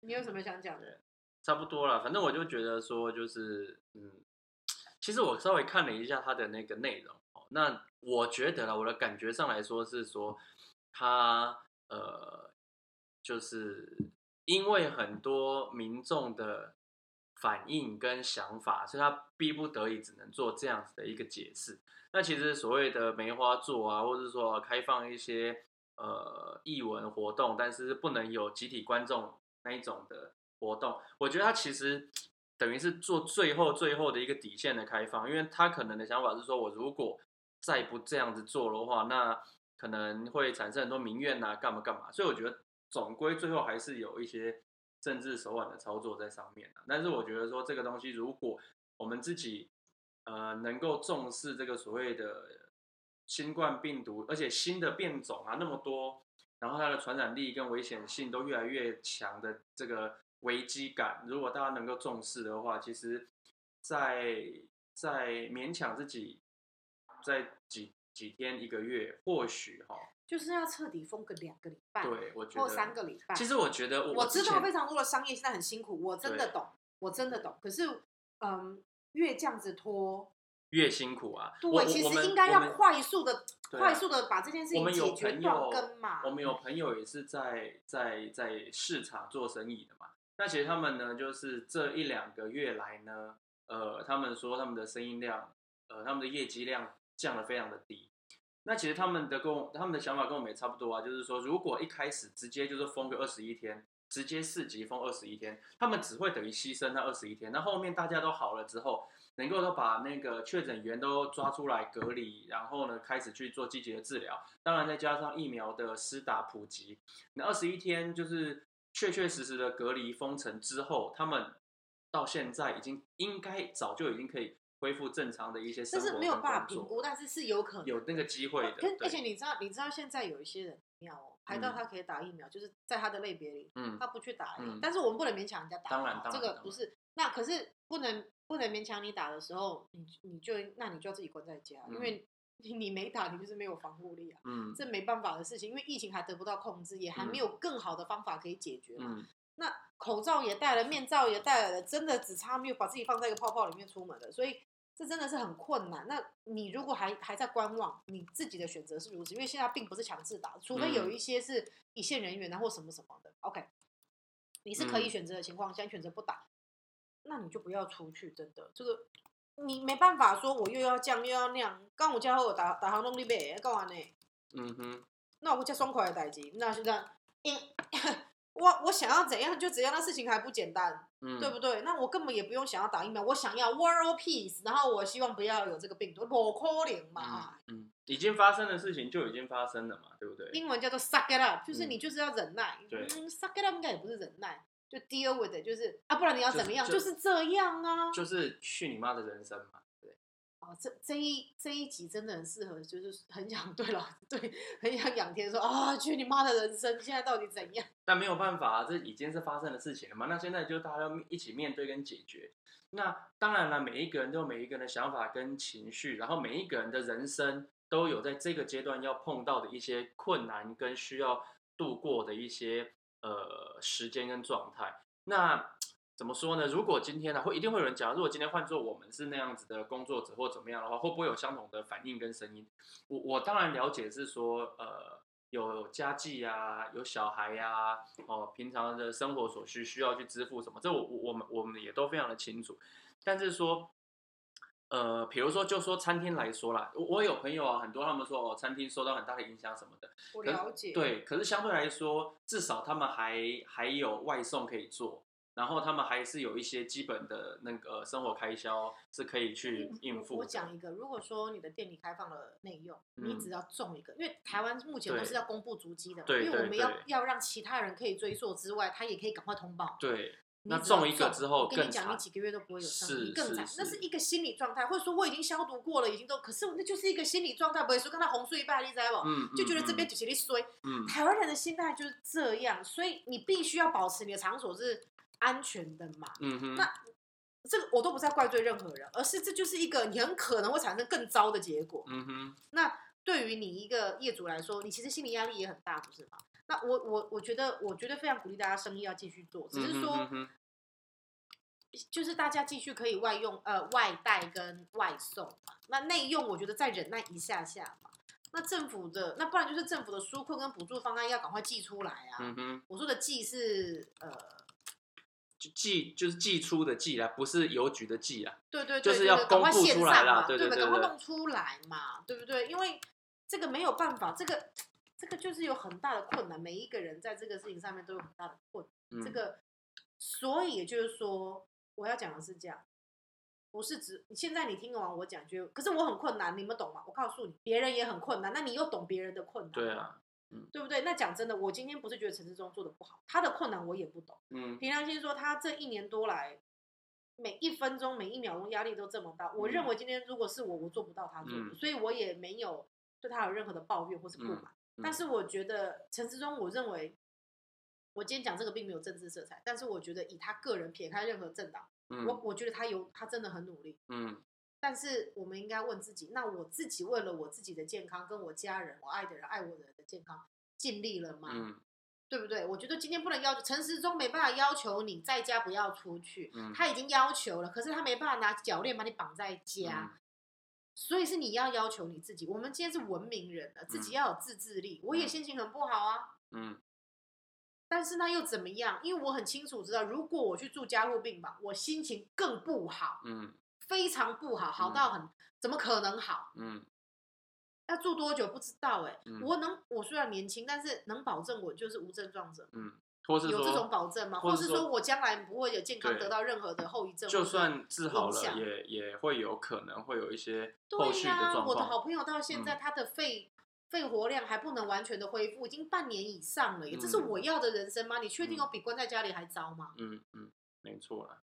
[SPEAKER 2] 你有什么想讲的？
[SPEAKER 1] 差不多了。反正我就觉得说，就是嗯，其实我稍微看了一下他的那个内容，那我觉得啦，我的感觉上来说是说，他呃，就是因为很多民众的反应跟想法，所以他逼不得已只能做这样子的一个解释。那其实所谓的梅花座啊，或者说开放一些呃艺文活动，但是不能有集体观众那一种的活动，我觉得他其实等于是做最后最后的一个底线的开放，因为他可能的想法是说，我如果再不这样子做的话，那可能会产生很多民怨呐、干嘛干嘛，所以我觉得总归最后还是有一些政治手腕的操作在上面、啊、但是我觉得说这个东西，如果我们自己呃能够重视这个所谓的新冠病毒，而且新的变种啊那么多，然后它的传染力跟危险性都越来越强的这个危机感，如果大家能够重视的话，其实在在勉强自己在几几天一个月，或许哈，
[SPEAKER 2] 就是要彻底封个两个礼拜，
[SPEAKER 1] 对我觉
[SPEAKER 2] 或三个礼拜。
[SPEAKER 1] 其实我觉得我
[SPEAKER 2] 我知道非常多的商业现在很辛苦，我真的懂，我真的懂。可是，嗯，越这样子拖，
[SPEAKER 1] 越辛苦啊。
[SPEAKER 2] 对，其实应该要快速的、
[SPEAKER 1] 啊
[SPEAKER 2] 快速的把这件事情解决
[SPEAKER 1] 朋
[SPEAKER 2] 断根嘛。
[SPEAKER 1] 我们有朋友也是在在在市场做生意的嘛。那其实他们呢，就是这一两个月来呢，呃，他们说他们的生意量，呃，他们的业绩量降得非常的低。那其实他们的跟我他们的想法跟我们也差不多啊，就是说，如果一开始直接就是封个二十一天，直接四级封二十一天，他们只会等于牺牲那二十一天。那后面大家都好了之后，能够都把那个确诊源都抓出来隔离，然后呢开始去做积极的治疗。当然再加上疫苗的施打普及，那二十一天就是确确实实的隔离封城之后，他们到现在已经应该早就已经可以恢复正常的一些生活
[SPEAKER 2] 但是没有办法评估，但是是有可能
[SPEAKER 1] 有那个机会的。
[SPEAKER 2] 可而且你知道，你知道现在有一些人妙哦，排到
[SPEAKER 1] 嗯
[SPEAKER 2] 他可以打疫苗，就是在他的类别里，
[SPEAKER 1] 嗯，
[SPEAKER 2] 他不去打但是我们不能勉强人家打哦，
[SPEAKER 1] 当然当然
[SPEAKER 2] 这个不是。那可是不能不能勉强你打的时候，你你就那你就要自己关在家，因
[SPEAKER 1] 嗯
[SPEAKER 2] 为你你没打，你就是没有防护力啊。
[SPEAKER 1] 嗯
[SPEAKER 2] 这没办法的事情，因为疫情还得不到控制，也还
[SPEAKER 1] 嗯
[SPEAKER 2] 没有更好的方法可以解决嘛。
[SPEAKER 1] 嗯，
[SPEAKER 2] 那口罩也戴了，面罩也戴了，真的只差没有把自己放在一个泡泡里面出门了，所以这真的是很困难。那你如果还还在观望，你自己的选择是如此，因为现在并不是强制打，除非有
[SPEAKER 1] 嗯
[SPEAKER 2] 一些是一线人员啊或什么什么的。OK，你是可以
[SPEAKER 1] 嗯
[SPEAKER 2] 选择的情况下，你选择不打，那你就不要出去，真的这个。你没办法说，我又要这样又要那样。刚我家后打打行弄你呗，干嘛呢？
[SPEAKER 1] 嗯哼，
[SPEAKER 2] 那我叫爽快的代志，那是这样，因 我我想要怎样就怎样，那事情还不简单，
[SPEAKER 1] 嗯，
[SPEAKER 2] 对不对？那我根本也不用想要打疫苗，我想要 world peace，然后我希望不要有这个病毒，不可能嘛。
[SPEAKER 1] 嗯嗯，已经发生的事情就已经发生了嘛，对不对？
[SPEAKER 2] 英文叫做 suck it up，就是
[SPEAKER 1] 嗯
[SPEAKER 2] 你就是要忍耐。
[SPEAKER 1] 对
[SPEAKER 2] 嗯，suck it up 应该也不是忍耐，就 deal with it，就是啊，不然你要怎么样？
[SPEAKER 1] 就
[SPEAKER 2] 就是是这样啊。
[SPEAKER 1] 就是去你妈的人生嘛，对，
[SPEAKER 2] 哦，这这一这一集真的很适合，就是 很想对了，对，很想仰天说啊，去你妈的人生，现在到底怎样？
[SPEAKER 1] 但没有办法、啊，这已经是发生的事情了嘛。那现在就大家要一起面对跟解决。那当然了，每一个人都有每一个人的想法跟情绪，然后每一个人的人生都有在这个阶段要碰到的一些困难跟需要度过的一些呃时间跟状态。那怎么说呢？如果今天呢，会一定会有人讲，如果今天换做我们是那样子的工作者或怎么样的话，会不会有相同的反应跟声音？我我当然了解是说，呃，有家计啊，有小孩呀、哦，平常的生活所需需要去支付什么，这我我我们我们也都非常的清楚。但是说，呃，比如说就说餐厅来说啦，我我有朋友啊，很多他们说哦，餐厅受到很大的影响什么的，
[SPEAKER 2] 我了解，，
[SPEAKER 1] 对，可是相对来说，至少他们还还有外送可以做，然后他们还是有一些基本的那个生活开销是可以去应付的。
[SPEAKER 2] 我讲一个，如果说你的店里开放了内用，你
[SPEAKER 1] 嗯。
[SPEAKER 2] 只要中一个，因为台湾目前都是要公布足迹的因为我们要要让其他人可以追溯之外，他也可以赶快通报。
[SPEAKER 1] 对，那中一个之后更
[SPEAKER 2] 我跟你讲，你
[SPEAKER 1] 惨
[SPEAKER 2] 几个月都不会有生
[SPEAKER 1] 是
[SPEAKER 2] 意，更惨。那是一个心理状态，或者说我已经消毒过了，已经都，可是那就是一个心理状态，不会说跟他红睡一半，你知道不？
[SPEAKER 1] 嗯，
[SPEAKER 2] 就觉得这边
[SPEAKER 1] 嗯
[SPEAKER 2] 就是你衰。
[SPEAKER 1] 嗯
[SPEAKER 2] 台湾人的心态就是这样，所以你必须要保持你的场所是安全的嘛。
[SPEAKER 1] 嗯哼，
[SPEAKER 2] 那这个我都不是在怪罪任何人，而是这就是一个你很可能会产生更糟的结果。
[SPEAKER 1] 嗯哼，
[SPEAKER 2] 那对于你一个业主来说，你其实心理压力也很大，不是吗？那我我我觉得，我觉得非常鼓励大家生意要继续做，只是说，就是大家继续可以外用呃外带跟外送嘛。那内用我觉得再忍耐一下下嘛。那政府的那不然就是政府的纾困跟补助方案要赶快寄出来啊。
[SPEAKER 1] 嗯哼，
[SPEAKER 2] 我说的寄是呃，
[SPEAKER 1] 就寄就是寄出的寄啦，不是邮局的寄啦。
[SPEAKER 2] 对对对，
[SPEAKER 1] 就是要
[SPEAKER 2] 赶快线
[SPEAKER 1] 布出来
[SPEAKER 2] 上嘛，
[SPEAKER 1] 对对
[SPEAKER 2] 对吧赶快弄出来嘛，对不对？因为这个没有办法，这个这个就是有很大的困难，每一个人在这个事情上面都有很大的困难。
[SPEAKER 1] 嗯，
[SPEAKER 2] 这个，所以也就是说，我要讲的是这样，不是指现在你听完我讲就，可是我很困难，你们懂吗？我告诉你，别人也很困难，那你又懂别人的困难，
[SPEAKER 1] 对，啊，
[SPEAKER 2] 对不对？那讲真的，我今天不是觉得陈志忠做的不好，他的困难我也不懂。
[SPEAKER 1] 嗯
[SPEAKER 2] 凭良心说，他这一年多来，每一分钟、每一秒钟压力都这么大。我认
[SPEAKER 1] 嗯
[SPEAKER 2] 为今天如果是我，我做不到他做的，
[SPEAKER 1] 嗯
[SPEAKER 2] 所以我也没有对他有任何的抱怨或是不满。
[SPEAKER 1] 嗯
[SPEAKER 2] 但是我觉得陈志忠，我认为我今天讲这个并没有政治色彩，但是我觉得以他个人撇开任何政党，我
[SPEAKER 1] 嗯
[SPEAKER 2] 我觉得他有他真的很努力。
[SPEAKER 1] 嗯
[SPEAKER 2] 但是我们应该问自己，那我自己为了我自己的健康，跟我家人、我爱的人、爱我的人的健康，尽力了吗？
[SPEAKER 1] 嗯
[SPEAKER 2] 对不对？我觉得今天不能要求陈时中没办法要求你在家不要出去，
[SPEAKER 1] 嗯
[SPEAKER 2] 他已经要求了，可是他没办法拿脚链把你绑在家，
[SPEAKER 1] 嗯
[SPEAKER 2] 所以是你要要求你自己。我们今天是文明人了，自己
[SPEAKER 1] 嗯
[SPEAKER 2] 要有自制力。我也
[SPEAKER 1] 嗯
[SPEAKER 2] 心情很不好啊，
[SPEAKER 1] 嗯
[SPEAKER 2] 但是那又怎么样？因为我很清楚知道，如果我去住加护病房，我心情更不好，
[SPEAKER 1] 嗯
[SPEAKER 2] 非常不好，好
[SPEAKER 1] 嗯
[SPEAKER 2] 到很、怎么可能好？
[SPEAKER 1] 嗯
[SPEAKER 2] 要住多久不知道哎、
[SPEAKER 1] 嗯
[SPEAKER 2] 我能，我虽然年轻，但是能保证我就是无症状者。
[SPEAKER 1] 嗯，或是
[SPEAKER 2] 有这种，保证吗？
[SPEAKER 1] 或是说
[SPEAKER 2] 我将来不会有健康得到任何的后遗症？
[SPEAKER 1] 就算治好了，也也会有可能会有一些后
[SPEAKER 2] 对
[SPEAKER 1] 续的
[SPEAKER 2] 呀、
[SPEAKER 1] 状
[SPEAKER 2] 我的好。朋友到现在他的肺、肺活量还不能完全的恢复，已经半年以上了耶。这是
[SPEAKER 1] 嗯
[SPEAKER 2] 我要的人生吗？你确定
[SPEAKER 1] 嗯
[SPEAKER 2] 有比关在家里还糟吗？
[SPEAKER 1] 嗯嗯，没错啦。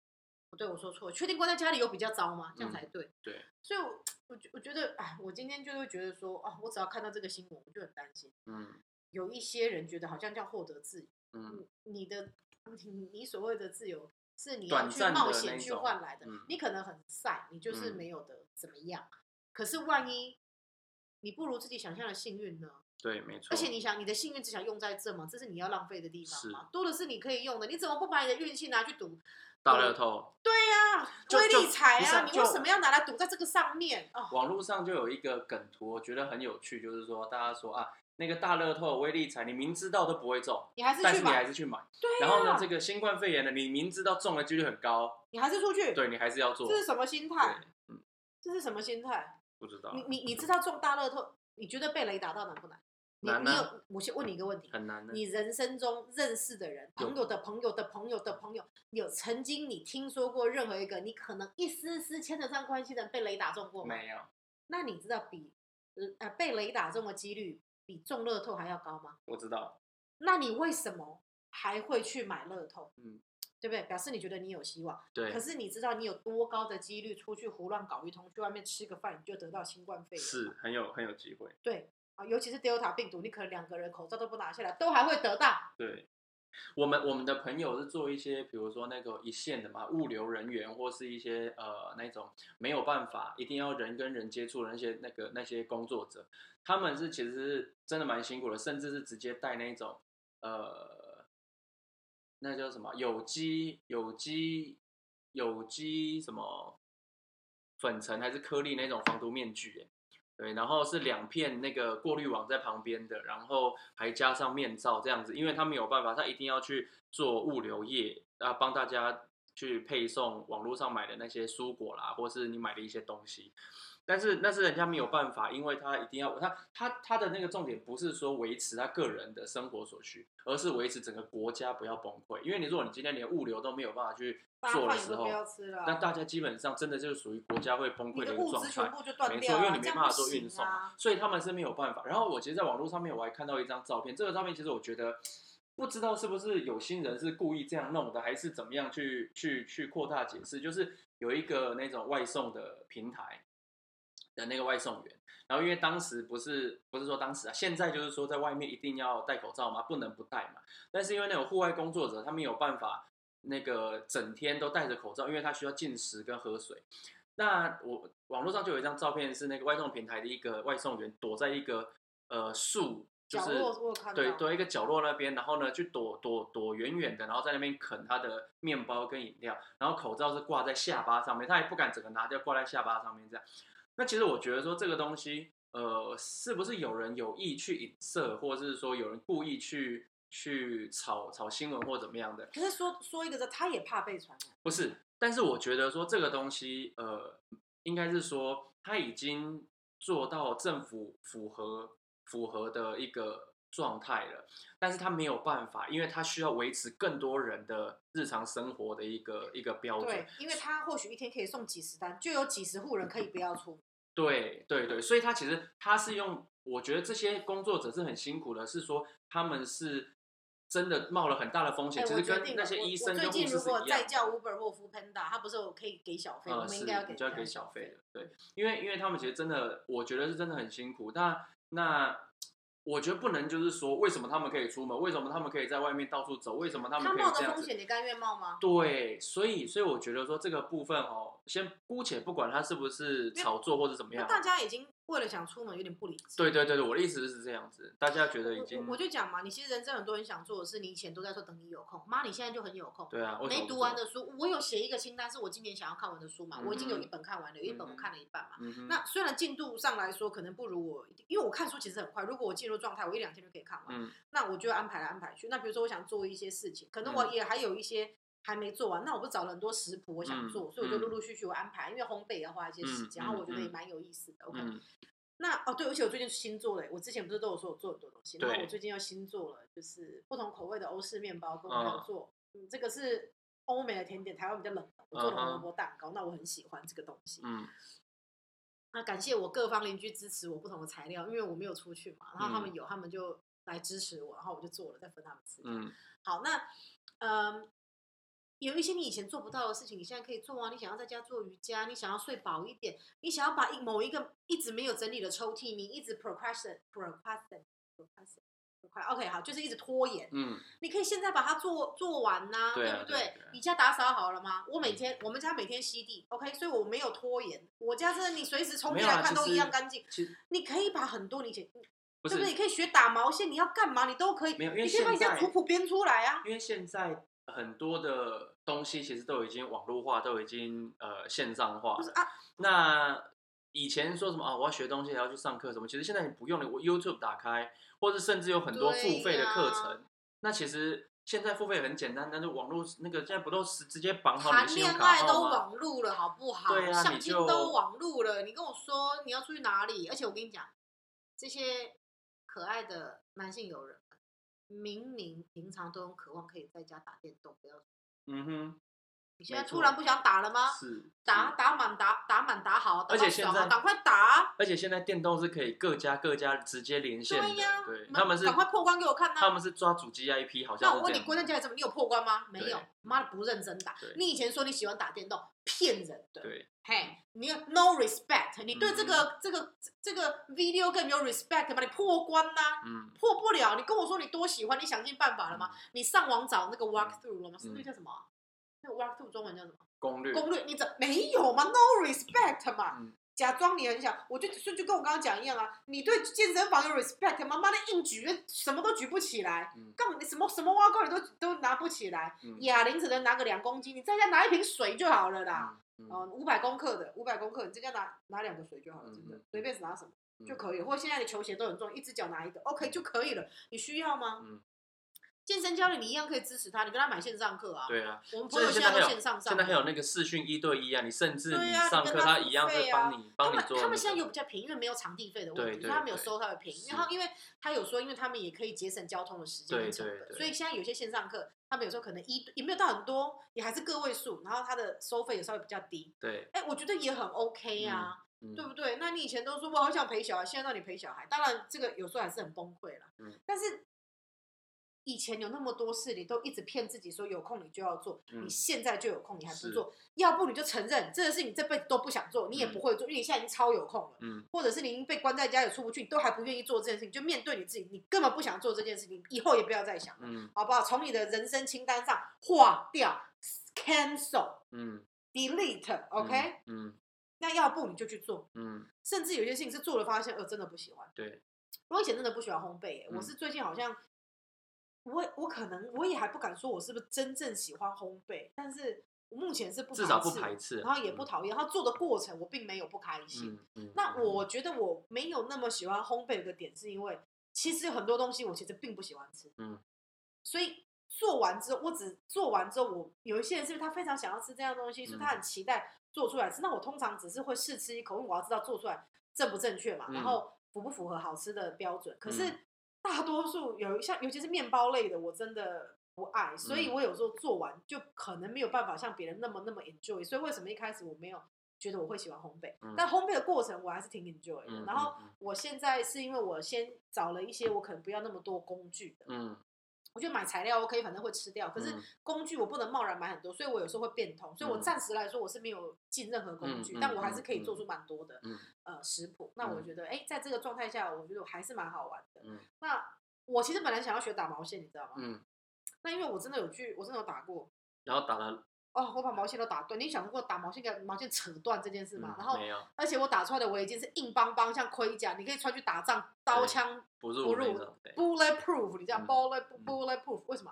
[SPEAKER 2] 不对，我说错了，确定关在家里有比较糟吗？这样才对。
[SPEAKER 1] 对，
[SPEAKER 2] 所以我，我觉我觉得，哎，我今天就会觉得说，啊，我只要看到这个新闻，我就很担心。
[SPEAKER 1] 嗯
[SPEAKER 2] 有一些人觉得好像叫获得自由，
[SPEAKER 1] 嗯
[SPEAKER 2] 你你的你你所谓的自由是你要去冒险去换来的，
[SPEAKER 1] 嗯
[SPEAKER 2] 你可能很晒，你就是
[SPEAKER 1] 嗯
[SPEAKER 2] 没有的怎么样？可是万一你不如自己想象的幸运呢？
[SPEAKER 1] 对，没错。
[SPEAKER 2] 而且你想，你的幸运只想用在这吗？这是你要浪费的地方
[SPEAKER 1] 是
[SPEAKER 2] 吗？多的是你可以用的，你怎么不把你的运气拿去赌？
[SPEAKER 1] 大乐透，
[SPEAKER 2] 对呀、威
[SPEAKER 1] 就就
[SPEAKER 2] 力彩啊，你为什么要拿来赌在这个上面？哦，
[SPEAKER 1] 网络上就有一个梗图，我觉得很有趣，就是说大家说啊，那个大乐透威力彩，你明知道都不会中，
[SPEAKER 2] 你还是
[SPEAKER 1] 但是你
[SPEAKER 2] 去买，
[SPEAKER 1] 还是去买。
[SPEAKER 2] 对呀、
[SPEAKER 1] 然后呢，这个新冠肺炎呢，你明知道中的几率很高，
[SPEAKER 2] 你还是出去，
[SPEAKER 1] 对你还是要做
[SPEAKER 2] 这。是什么心
[SPEAKER 1] 对
[SPEAKER 2] 态？，
[SPEAKER 1] 嗯，
[SPEAKER 2] 这是什么心态？
[SPEAKER 1] 不知道
[SPEAKER 2] 你。你你知道中大乐透，你觉得被雷打到难不难？你
[SPEAKER 1] 难啊
[SPEAKER 2] 你有，我先问你一个问题，
[SPEAKER 1] 很难的。
[SPEAKER 2] 你人生中认识的人，
[SPEAKER 1] 有
[SPEAKER 2] 朋友的朋友的朋友的朋友，有曾经你听说过任何一个你可能一丝丝牵得上关系的人被雷打中过吗？
[SPEAKER 1] 没有，
[SPEAKER 2] 那你知道比呃被雷打中的几率比中乐透还要高吗？
[SPEAKER 1] 我知道。
[SPEAKER 2] 那你为什么还会去买乐透？
[SPEAKER 1] 嗯，
[SPEAKER 2] 对不对？表示你觉得你有希望。
[SPEAKER 1] 对
[SPEAKER 2] 可，是你知道你有多高的几率出去胡乱搞一通，去外面吃个饭你就得到新冠肺炎？
[SPEAKER 1] 是很有很有机会。
[SPEAKER 2] 对啊，尤其是 Delta 病毒，你可能两个人口罩都不拿下来，都还会得到。
[SPEAKER 1] 对，我们我们的朋友是做一些，比如说那个一线的嘛，物流人员或是一些呃那种没有办法一定要人跟人接触的那些那个那些工作者，他们是其实是真的蛮辛苦的，甚至是直接带那种呃那叫什么有机有机有机什么粉尘还是颗粒那种防毒面具耶，对，然后是两片那个过滤网在旁边的，然后还加上面罩这样子，因为他没有办法，他一定要去做物流业啊，帮大家去配送网络上买的那些蔬果啦，或是你买的一些东西。但是那是人家没有办法，因为他一定要他他他的那个重点不是说维持他个人的生活所需，而是维持整个国家不要崩溃。因为你如果你今天连物流都没有办法去做的时候那大家基本上真的就是属于国家会崩溃
[SPEAKER 2] 的
[SPEAKER 1] 的一个状态。没错，因为你没办法做运送，
[SPEAKER 2] 啊。
[SPEAKER 1] 所以他们是没有办法。然后我其实，在网络上面我还看到一张照片，这个照片其实我觉得不知道是不是有心人是故意这样弄的，还是怎么样去去去扩大解释。就是有一个那种外送的平台的那个外送员，然后因为当时不是不是说当时啊，现在就是说在外面一定要戴口罩嘛，不能不戴嘛。但是因为那种户外工作者，他没有办法那个整天都戴着口罩，因为他需要进食跟喝水。那我网络上就有一张照片，是那个外送平台的一个外送员躲在一个呃树，就是对躲一个角落那边，然后呢去躲躲躲远远的，然后在那边啃他的面包跟饮料，然后口罩是挂在下巴上面，他也不敢整个拿掉，挂在下巴上面这样。那其实我觉得说这个东西，呃，是不是有人有意去影射，或者是说有人故意去去炒炒新闻或怎么样的？
[SPEAKER 2] 可是说说一个，他也怕被传染。
[SPEAKER 1] 不是，但是我觉得说这个东西，呃，应该是说他已经做到政府符合符合的一个状态了，但是他没有办法，因为他需要维持更多人的日常生活的一个一个标准
[SPEAKER 2] 对。，因为他或许一天可以送几十单，就有几十户人可以不要出门。
[SPEAKER 1] 对对对，所以他其实他是用，我觉得这些工作者是很辛苦的，是说他们是真的冒了很大的风险，
[SPEAKER 2] 哎，
[SPEAKER 1] 其实跟
[SPEAKER 2] 定了，
[SPEAKER 1] 那些医
[SPEAKER 2] 我我
[SPEAKER 1] 生跟护士
[SPEAKER 2] 最近如
[SPEAKER 1] 是一样的。
[SPEAKER 2] 果再叫 Uber 或 f o o Panda，他不是我可以给小费，我
[SPEAKER 1] 呃，是
[SPEAKER 2] 们应该要给
[SPEAKER 1] 你就要给
[SPEAKER 2] 小
[SPEAKER 1] 小费的，对，因为因为他们其实真的，我觉得是真的很辛苦。那那我觉得不能就是说，为什么他们可以出门，为什么他们可以在外面到处走，为什么他们可以这样子？
[SPEAKER 2] 冒的风险，你甘愿冒吗？
[SPEAKER 1] 对，所以所以我觉得说这个部分哦，先姑且不管它是不是炒作或者怎么样，
[SPEAKER 2] 那大家已经为了想出门有点不理智。
[SPEAKER 1] 对对对对，我的意思是这样子，大家觉得已
[SPEAKER 2] 我
[SPEAKER 1] 经
[SPEAKER 2] 我我就讲嘛，你其实人生很多人想做的事，你以前都在说等你有空，妈，你现在就很有空。
[SPEAKER 1] 对啊，
[SPEAKER 2] 没读完的书，我有写一个清单，是我今年想要看完的书嘛，我已经有
[SPEAKER 1] 嗯
[SPEAKER 2] 一本看完了，有一本我
[SPEAKER 1] 嗯
[SPEAKER 2] 看了一半嘛。
[SPEAKER 1] 嗯，
[SPEAKER 2] 那虽然进度上来说可能不如我，因为我看书其实很快，如果我进入状态，我一两天就可以看完。
[SPEAKER 1] 嗯
[SPEAKER 2] 那我就安排来安排去。那比如说我想做一些事情，可能我
[SPEAKER 1] 嗯
[SPEAKER 2] 也还有一些还没做完，那我不是找了很多食谱我想做，
[SPEAKER 1] 嗯
[SPEAKER 2] 所以我就
[SPEAKER 1] 嗯
[SPEAKER 2] 陆陆续续我安排，因为烘焙也要花一些时间，
[SPEAKER 1] 嗯
[SPEAKER 2] 然后我觉得
[SPEAKER 1] 嗯
[SPEAKER 2] 也蛮有意思的。OK，、
[SPEAKER 1] 嗯
[SPEAKER 2] 那哦对，而且我最近新做了，我之前不是都有说我做很多东西，然后我最近又新做了，就是不同口味的欧式面包，跟我朋友
[SPEAKER 1] 嗯
[SPEAKER 2] 做。嗯，这个是欧美的甜点，台湾比较冷门，我做了
[SPEAKER 1] 嗯哼
[SPEAKER 2] 红萝卜蛋糕，那我很喜欢这个东西。
[SPEAKER 1] 嗯
[SPEAKER 2] 那感谢我各方邻居支持我不同的材料，因为我没有出去嘛，然后他们有，他们就来支持我，然后我就做了，再分他们吃。
[SPEAKER 1] 嗯
[SPEAKER 2] 好，那嗯，有一些你以前做不到的事情，你现在可以做啊。你想要在家做瑜伽，你想要睡饱一点，你想要把一某一个一直没有整理的抽屉，你一直 procrastinate procrastinate procrastinate。OK，好，就是一直拖延。
[SPEAKER 1] 嗯，
[SPEAKER 2] 你可以现在把它做做完呐、
[SPEAKER 1] 对啊
[SPEAKER 2] 不
[SPEAKER 1] 对啊对啊
[SPEAKER 2] 你家打扫好了吗？我每天，我们家每天吸地，OK，所以我没有拖延。我家真的，你随时冲进来看都一样干净。你可以把很多你以前，
[SPEAKER 1] 不是
[SPEAKER 2] 对不对？你可以学打毛线，你要干嘛你都可以。
[SPEAKER 1] 没有因为
[SPEAKER 2] 你可以把你家族谱编出来啊。
[SPEAKER 1] 因为现在很多的东西其实都已经网络化，都已经呃线上化那以前说什么啊，我要学东西还要去上课什么，其实现在你不用了，我 YouTube 打开，或者甚至有很多付费的课
[SPEAKER 2] 对
[SPEAKER 1] 程。那其实现在付费很简单，但是网络那个现在不都是直接绑好你
[SPEAKER 2] 谈
[SPEAKER 1] 的信用
[SPEAKER 2] 恋爱都
[SPEAKER 1] 卡号吗？
[SPEAKER 2] 网络了，好不好？
[SPEAKER 1] 对啊
[SPEAKER 2] 相亲都网络了，你跟我说你要出去哪里？而且我跟你讲，这些可爱的男性友人们，明明平常都很渴望可以在家打电动，不要，
[SPEAKER 1] 嗯哼，
[SPEAKER 2] 你现在突然不想打了吗？
[SPEAKER 1] 是
[SPEAKER 2] 打打满打打满打好，打
[SPEAKER 1] 而且现在
[SPEAKER 2] 赶快打啊！
[SPEAKER 1] 而且现在电动是可以各家各家直接连线的，
[SPEAKER 2] 对呀，
[SPEAKER 1] 他们是
[SPEAKER 2] 赶快破关给我看呐！
[SPEAKER 1] 他们是抓主机 IP，好像
[SPEAKER 2] 那我问你。关在家里怎么？你有破关吗？没有
[SPEAKER 1] 对，
[SPEAKER 2] 妈的不认真打。你以前说你喜欢打电动，骗人的。
[SPEAKER 1] 对，
[SPEAKER 2] 嘿，你有 no respect，你对这
[SPEAKER 1] 嗯
[SPEAKER 2] 个、这个这个 video game 有 respect 吗？你破关呐、
[SPEAKER 1] 嗯，
[SPEAKER 2] 破不了。你跟我说你多喜欢，你想尽办法了吗？你上网找那个 walk through 了吗？是那个叫什么啊、那个 walk through 中文叫什么？
[SPEAKER 1] 攻略，
[SPEAKER 2] 攻略？你怎没有吗？No respect 嘛。
[SPEAKER 1] 嗯
[SPEAKER 2] 假装你很想，我就就就跟我刚刚讲一样啊，你对健身房有 respect 吗？妈的硬举什么都举不起来，
[SPEAKER 1] 嗯
[SPEAKER 2] 干嘛你什么什么挖沟你都都拿不起来，
[SPEAKER 1] 嗯
[SPEAKER 2] 哑铃只能拿个两公斤，你在家拿一瓶水就好了啦。
[SPEAKER 1] 嗯
[SPEAKER 2] 哦，五百公克的，五百公克，你在家拿拿两个水就好了，真的随便拿什么
[SPEAKER 1] 嗯
[SPEAKER 2] 就可以。或者现在的球鞋都很重，一只脚拿一个，OK 就可以了。你需要吗？
[SPEAKER 1] 嗯，
[SPEAKER 2] 健身教练你一样可以支持他，你跟他买线上课啊。
[SPEAKER 1] 对啊。
[SPEAKER 2] 我们朋友现在都线上上，
[SPEAKER 1] 现在还有那个视讯一对一啊，你甚至
[SPEAKER 2] 对
[SPEAKER 1] 你上课
[SPEAKER 2] 啊你跟他
[SPEAKER 1] 他一样是
[SPEAKER 2] 付费啊
[SPEAKER 1] 帮你
[SPEAKER 2] 他们
[SPEAKER 1] 帮你做那个。
[SPEAKER 2] 他们现在又比较便宜，因为没有场地费的问题，他们有收他的便宜。然后因为他有说，因为他们也可以节省交通的时间所以现在有些线上课，他们有时候可能一也没有到很多，也还是个位数，然后他的收费也稍微比较低。
[SPEAKER 1] 对，
[SPEAKER 2] 哎，我觉得也很 OK 啊。
[SPEAKER 1] 嗯
[SPEAKER 2] 对不对？那你以前都说我好想陪小孩，现在让你陪小孩，当然这个有时候还是很崩溃了。
[SPEAKER 1] 嗯
[SPEAKER 2] 但是以前有那么多事，你都一直骗自己说有空你就要做，
[SPEAKER 1] 嗯。
[SPEAKER 2] 你现在就有空，你还不做，要不你就承认这个事你这辈子都不想做，你也
[SPEAKER 1] 嗯。
[SPEAKER 2] 不会做，因为你现在已经超有空了，
[SPEAKER 1] 嗯。
[SPEAKER 2] 或者是你已经被关在家里出不去，你都还不愿意做这件事情，就面对你自己，你根本不想做这件事情，以后也不要再想了，
[SPEAKER 1] 嗯。
[SPEAKER 2] 好不好？从你的人生清单上划掉，cancel。
[SPEAKER 1] 嗯。
[SPEAKER 2] delete，OK，、
[SPEAKER 1] 嗯
[SPEAKER 2] 那要不你就去做，
[SPEAKER 1] 嗯，
[SPEAKER 2] 甚至有些事情是做了发现，呃，真的不喜欢。
[SPEAKER 1] 对，
[SPEAKER 2] 我以前真的不喜欢烘焙我是最近好像，我我可能我也还不敢说我是不是真正喜欢烘焙，但是我目前是不
[SPEAKER 1] 至少不排斥
[SPEAKER 2] 然后也不讨厌，然后做的过程我并没有不开心。
[SPEAKER 1] 嗯嗯。
[SPEAKER 2] 那
[SPEAKER 1] 嗯
[SPEAKER 2] 我觉得我没有那么喜欢烘焙的点，是因为其实有很多东西我其实并不喜欢吃，
[SPEAKER 1] 嗯，
[SPEAKER 2] 所以做完之后，我只做完之后，我有一些人是不是他非常想要吃这样东西，所以他
[SPEAKER 1] 嗯
[SPEAKER 2] 很期待做出来吃。那我通常只是会试吃一口，因为我要知道做出来正不正确嘛，然
[SPEAKER 1] 嗯
[SPEAKER 2] 后符不符合好吃的标准。可是
[SPEAKER 1] 嗯
[SPEAKER 2] 大多数有像尤其是面包类的，我真的不爱，所以
[SPEAKER 1] 嗯
[SPEAKER 2] 我有时候做完就可能没有办法像别人那么那么 enjoy。所以为什么一开始我没有觉得我会喜欢烘焙？
[SPEAKER 1] 嗯
[SPEAKER 2] 但烘焙的过程我还是挺 enjoy 的。
[SPEAKER 1] 嗯
[SPEAKER 2] 然后我现在是因为我先找了一些我可能不要那么多工具的，
[SPEAKER 1] 嗯
[SPEAKER 2] 我觉得买材料 OK，反正会吃掉。可是
[SPEAKER 1] 嗯
[SPEAKER 2] 工具我不能贸然买很多，所以我有时候会变通。所以我
[SPEAKER 1] 嗯
[SPEAKER 2] 暂时来说我是没有进任何工具，
[SPEAKER 1] 嗯嗯
[SPEAKER 2] 但我还是可以
[SPEAKER 1] 嗯
[SPEAKER 2] 做出蛮多的、
[SPEAKER 1] 嗯
[SPEAKER 2] 呃食谱。那我
[SPEAKER 1] 嗯
[SPEAKER 2] 觉得，哎、在这个状态下，我觉得我还是蛮好玩的。
[SPEAKER 1] 嗯
[SPEAKER 2] 那我其实本来想要学打毛线，你知道吗？
[SPEAKER 1] 嗯，
[SPEAKER 2] 那因为我真的有去，我真的有打过。
[SPEAKER 1] 然后打了
[SPEAKER 2] 哦，我把毛线都打断。你想过打毛线给毛线扯断这件事吗？
[SPEAKER 1] 嗯
[SPEAKER 2] 然后，而且我打出来的围巾是硬邦邦，像盔甲，你可以穿去打仗，刀枪
[SPEAKER 1] 不
[SPEAKER 2] 不入
[SPEAKER 1] 入那种，对
[SPEAKER 2] bulletproof，你知道
[SPEAKER 1] 嗯
[SPEAKER 2] bullet
[SPEAKER 1] 嗯
[SPEAKER 2] bulletproof 为什么？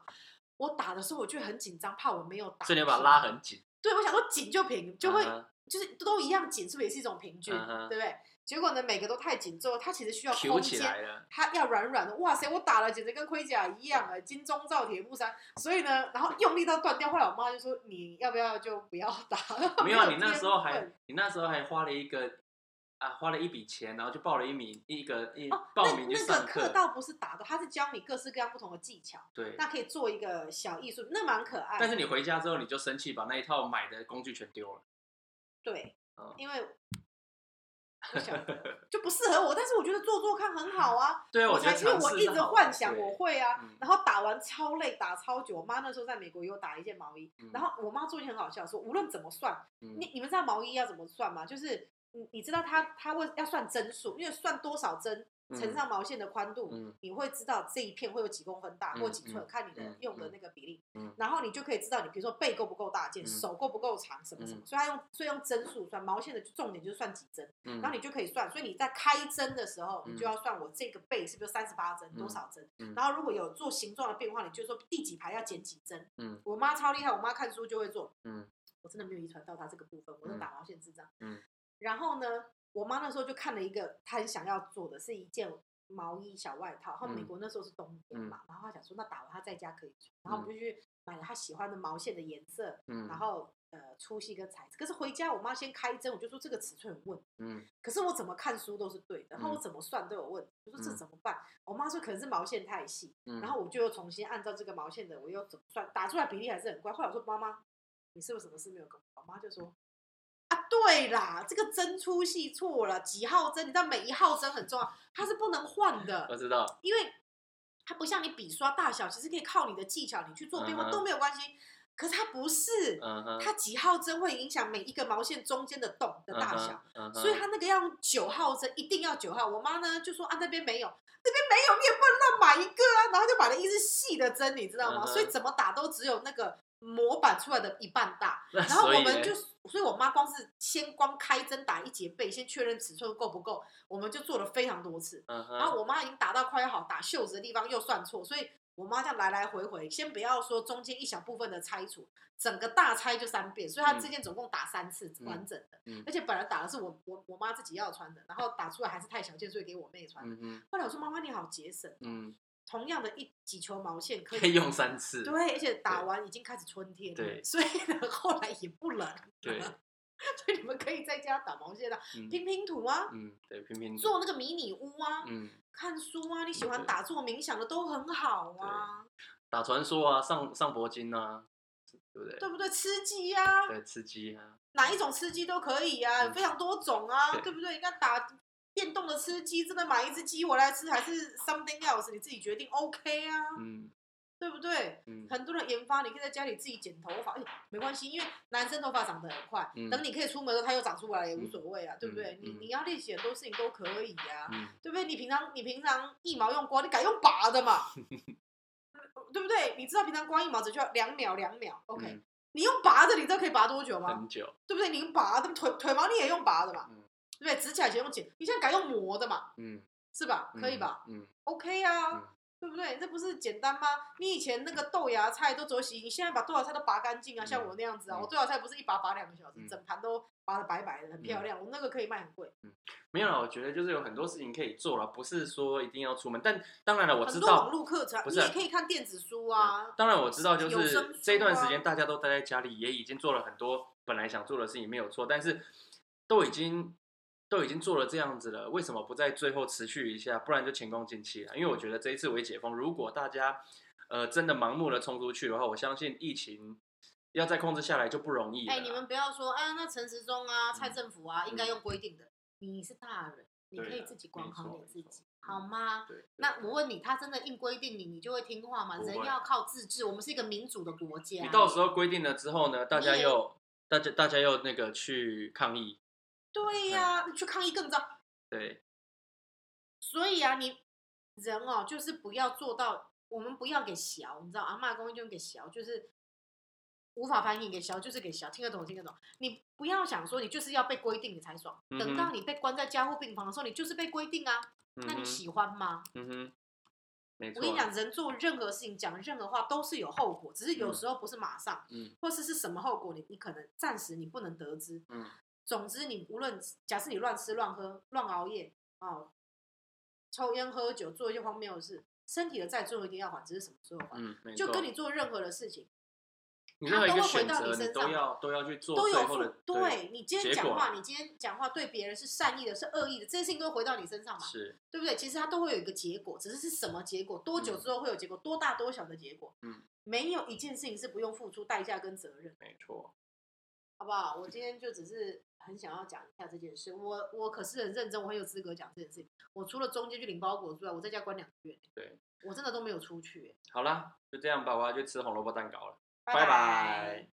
[SPEAKER 2] 我打的时候我就很紧张，怕我没有打。
[SPEAKER 1] 所以你把它拉。很紧，
[SPEAKER 2] 对，我想说紧就平，就会、就是都一样紧，是不是也是一种平均？对不对？结果呢，每个都太紧之后，它其实需要空间，
[SPEAKER 1] 了，
[SPEAKER 2] 它要软软的。哇塞，我打了简直跟盔甲一样啊，金钟罩铁布衫。所以呢，然后用力到断掉。后来我妈就说：“你要不要就不要打？”
[SPEAKER 1] 没有啊，你那
[SPEAKER 2] 天
[SPEAKER 1] 时候还你那时候还花了一个啊，花了一笔钱，然后就报了一名一个一
[SPEAKER 2] 哦，
[SPEAKER 1] 报
[SPEAKER 2] 那那
[SPEAKER 1] 名去上
[SPEAKER 2] 个课倒不是打的，他是教你各式各样不同的技巧，
[SPEAKER 1] 对。
[SPEAKER 2] 那可以做一个小艺术，那蛮可爱。
[SPEAKER 1] 但是你回家之后你就生气，把那一套买的工具全丢了。
[SPEAKER 2] 对，
[SPEAKER 1] 嗯
[SPEAKER 2] 因为 就不适合我，但是我觉得做做看很好啊。
[SPEAKER 1] 对啊，
[SPEAKER 2] 我才因为我一直幻想我会啊，
[SPEAKER 1] 嗯
[SPEAKER 2] 然后打完超累，打超久。我妈那时候在美国有打一件毛衣，
[SPEAKER 1] 嗯
[SPEAKER 2] 然后我妈做一件很好笑，说无论怎么算，
[SPEAKER 1] 嗯
[SPEAKER 2] 你你们知道毛衣要怎么算吗？就是你你知道他他会要算针数，因为算多少针乘上毛线的宽度，
[SPEAKER 1] 嗯
[SPEAKER 2] 你会知道这一片会有几公分大
[SPEAKER 1] 嗯
[SPEAKER 2] 或几寸，
[SPEAKER 1] 嗯
[SPEAKER 2] 看你的
[SPEAKER 1] 嗯
[SPEAKER 2] 用的
[SPEAKER 1] 嗯
[SPEAKER 2] 那个比例，
[SPEAKER 1] 嗯
[SPEAKER 2] 然后你就可以知道你比如说背够不够大件，
[SPEAKER 1] 嗯
[SPEAKER 2] 手够不够长，什么什么，
[SPEAKER 1] 嗯
[SPEAKER 2] 所以它用所以用针数算毛线的重点就是算几针。
[SPEAKER 1] 嗯
[SPEAKER 2] 然后你就可以算，所以你在开针的时候，你就
[SPEAKER 1] 嗯
[SPEAKER 2] 要算我这个背是不是三十八针，
[SPEAKER 1] 嗯
[SPEAKER 2] 多少针。
[SPEAKER 1] 嗯
[SPEAKER 2] 然后如果有做形状的变化，你就说第几排要减几针。
[SPEAKER 1] 嗯
[SPEAKER 2] 我妈超厉害，我妈看书就会做。
[SPEAKER 1] 嗯
[SPEAKER 2] 我真的没有遗传到她这个部分，我是
[SPEAKER 1] 嗯
[SPEAKER 2] 打毛线智障。
[SPEAKER 1] 嗯
[SPEAKER 2] 然后呢，我妈那时候就看了一个她很想要做的是一件毛衣、小外套，然后美
[SPEAKER 1] 嗯
[SPEAKER 2] 国那时候是冬天嘛，然后她想说那打完她在家可以穿，然后我们就去买了她喜欢的毛线的颜色，
[SPEAKER 1] 嗯
[SPEAKER 2] 然后呃粗细跟材质。可是回家我妈先开针，我就说这个尺寸有问题，
[SPEAKER 1] 嗯
[SPEAKER 2] 可是我怎么看书都是对的，然后我
[SPEAKER 1] 嗯
[SPEAKER 2] 怎么算都有问题，我说这
[SPEAKER 1] 嗯
[SPEAKER 2] 怎么办？我妈说可能是毛线太细，
[SPEAKER 1] 嗯，
[SPEAKER 2] 然后我就又重新按照这个毛线的，我又怎么算，打出来比例还是很怪。后来我说妈妈，你是不是什么事没有跟我？我妈就说啊，对啦，这个针粗细错了，几号针，你知道每一号针很重要，它是不能换的
[SPEAKER 1] 我
[SPEAKER 2] 的，
[SPEAKER 1] 知道，
[SPEAKER 2] 因为它不像你笔刷大小，其实可以靠你的技巧，你去做变化都没有关系。可是它不是，它几号针会影响每一个毛线中间的洞的大小。所以它那个要用九号针，一定要九号。我妈呢就说啊那边没有，那边没有，你也不能乱买一个啊。然后就买了一支细的针，你知道吗？所以怎么打都只有那个模板出来的一半大。然后我们就，所以我妈光是先光开针打一节背，先确认尺寸够不够，我们就做了非常多次。然后我妈已经打到快要好，打袖子的地方又算错，所以我妈这样来来回回，先不要说中间一小部分的拆除，整个大拆就三遍，所以她
[SPEAKER 1] 嗯
[SPEAKER 2] 这件总共打三次
[SPEAKER 1] 嗯
[SPEAKER 2] 完整的，
[SPEAKER 1] 嗯
[SPEAKER 2] 而且本来打的是我我我妈自己要穿的，然后打出来还是太小件，所以给我妹穿。后来我说妈妈你好节省，
[SPEAKER 1] 嗯，
[SPEAKER 2] 同样的一几球毛线可以
[SPEAKER 1] 可以用三次，
[SPEAKER 2] 对，而且打完已经开始春天了，
[SPEAKER 1] 对
[SPEAKER 2] 所以呢后来也不冷，
[SPEAKER 1] 对，
[SPEAKER 2] 所以你们可以在家打毛线啊，
[SPEAKER 1] 嗯
[SPEAKER 2] 拼拼图啊，
[SPEAKER 1] 嗯，对，拼拼
[SPEAKER 2] 做那个迷你屋啊，
[SPEAKER 1] 嗯，
[SPEAKER 2] 看书啊，你喜欢打坐冥想的都很好啊，
[SPEAKER 1] 打传说啊，上上铂金啊，对不对？
[SPEAKER 2] 对不对？吃鸡啊，
[SPEAKER 1] 对，吃鸡啊，
[SPEAKER 2] 哪一种吃鸡都可以啊，有
[SPEAKER 1] 嗯
[SPEAKER 2] 非常多种啊，
[SPEAKER 1] 对
[SPEAKER 2] 对不对？你看打电动的吃鸡，真的买一只鸡回来吃，还是 something else，你自己决定，OK 啊，
[SPEAKER 1] 嗯。
[SPEAKER 2] 对不对？
[SPEAKER 1] 嗯。
[SPEAKER 2] 很多人研发，你可以在家里自己剪头发，哎，没关系，因为男生头发长得很快，
[SPEAKER 1] 嗯。
[SPEAKER 2] 等你可以出门的时候，它又长出来，也无所谓啊，对不对？你你要练习很多事情都可以啊，
[SPEAKER 1] 嗯。
[SPEAKER 2] 对不对？你平常你平常一毛用刮，你改用拔的嘛，对不对？你知道平常刮一毛只需要两秒两秒，OK？、
[SPEAKER 1] 嗯。
[SPEAKER 2] 你用拔的，你知道可以拔多久吗？
[SPEAKER 1] 很久，
[SPEAKER 2] 对不对？你用拔的腿腿毛你也用拔的嘛，
[SPEAKER 1] 嗯
[SPEAKER 2] 对不对？指甲以前用剪，你现在改用磨的嘛，
[SPEAKER 1] 嗯，
[SPEAKER 2] 是吧？可以吧、
[SPEAKER 1] 嗯？嗯
[SPEAKER 2] ，o k 啊，
[SPEAKER 1] 嗯
[SPEAKER 2] 对不对？这不是简单吗？你以前那个豆芽菜都走洗，你现在把豆芽菜都拔干净啊，
[SPEAKER 1] 嗯
[SPEAKER 2] 像我那样子啊，
[SPEAKER 1] 嗯
[SPEAKER 2] 我豆芽菜不是一拔拔两个小时，
[SPEAKER 1] 嗯
[SPEAKER 2] 整盘都拔的白白的，很漂亮，我那个可以卖很贵。
[SPEAKER 1] 没有啦，我觉得就是有很多事情可以做了，不是说一定要出门，但当然了，我知
[SPEAKER 2] 很多网
[SPEAKER 1] 道，
[SPEAKER 2] 络课程，你也可以看电子书啊。
[SPEAKER 1] 当然我知道，就是这段时
[SPEAKER 2] 啊
[SPEAKER 1] 间大家都待在家里，也已经做了很多本来想做的事情，没有错，但是都已经都已经做了这样子了，为什么不在最后持续一下？不然就前功尽弃了。因为我觉得这一次为解封，如果大家呃真的盲目的冲出去的话，我相信疫情要再控制下来就不容易了
[SPEAKER 2] 哎、
[SPEAKER 1] 啦。
[SPEAKER 2] 你们不要说，哎，那陈时中啊、蔡
[SPEAKER 1] 嗯
[SPEAKER 2] 政府啊，应该用规定的。你是大人，你可以自己管好你自己，好吗？
[SPEAKER 1] 对，
[SPEAKER 2] 那我问你，他真的硬规定你，你就会听话吗？人要靠自治，我们是一个民主的国家。
[SPEAKER 1] 你到时候规定了之后呢，大家又大家大家又那个去抗议，
[SPEAKER 2] 对呀、你去抗议更糟。
[SPEAKER 1] 对，
[SPEAKER 2] 所以啊，你人哦，就是不要做到，我们不要给小，你知道，阿妈公就给小，就是无法翻译给小，就是给小，听得懂听得懂。你不要想说你就是要被规定你才爽，
[SPEAKER 1] 嗯
[SPEAKER 2] 等到你被关在加护病房的时候，你就是被规定啊，
[SPEAKER 1] 嗯，
[SPEAKER 2] 那你喜欢吗？
[SPEAKER 1] 嗯哼，
[SPEAKER 2] 我跟你讲，人做任何事情讲任何话都是有后果，只是有
[SPEAKER 1] 嗯
[SPEAKER 2] 时候不是马上，
[SPEAKER 1] 嗯
[SPEAKER 2] 或是是什么后果，你你可能暂时你不能得知。
[SPEAKER 1] 嗯
[SPEAKER 2] 总之，你无论假设你乱吃乱喝、乱熬夜啊、抽烟喝酒，做一些荒谬的事，身体的债最后一定要还，只是什么时候还？
[SPEAKER 1] 嗯，
[SPEAKER 2] 就跟你做任何的事情，
[SPEAKER 1] 你任何一个
[SPEAKER 2] 它都会回到
[SPEAKER 1] 选择，你
[SPEAKER 2] 身上
[SPEAKER 1] 要都要去做
[SPEAKER 2] 都有负
[SPEAKER 1] 最后的
[SPEAKER 2] 对你今天讲话，你今天讲话对别人是善意的，是恶意的，这些事情都会回到你身上嘛，
[SPEAKER 1] 是，
[SPEAKER 2] 对不对？其实它都会有一个结果，只是是什么结果，多久
[SPEAKER 1] 嗯
[SPEAKER 2] 之后会有结果，多大多小的结果，
[SPEAKER 1] 嗯，
[SPEAKER 2] 没有一件事情是不用付出代价跟责任。
[SPEAKER 1] 没错，
[SPEAKER 2] 好不好？我今天就只是很想要讲一下这件事。我我可是很认真，我很有资格讲这件事情。我除了中间去领包裹之外，我在家关两个月，
[SPEAKER 1] 对，
[SPEAKER 2] 我真的都没有出去。
[SPEAKER 1] 好啦，就这样吧，我要去吃红萝卜蛋糕了，
[SPEAKER 2] 拜
[SPEAKER 1] 拜拜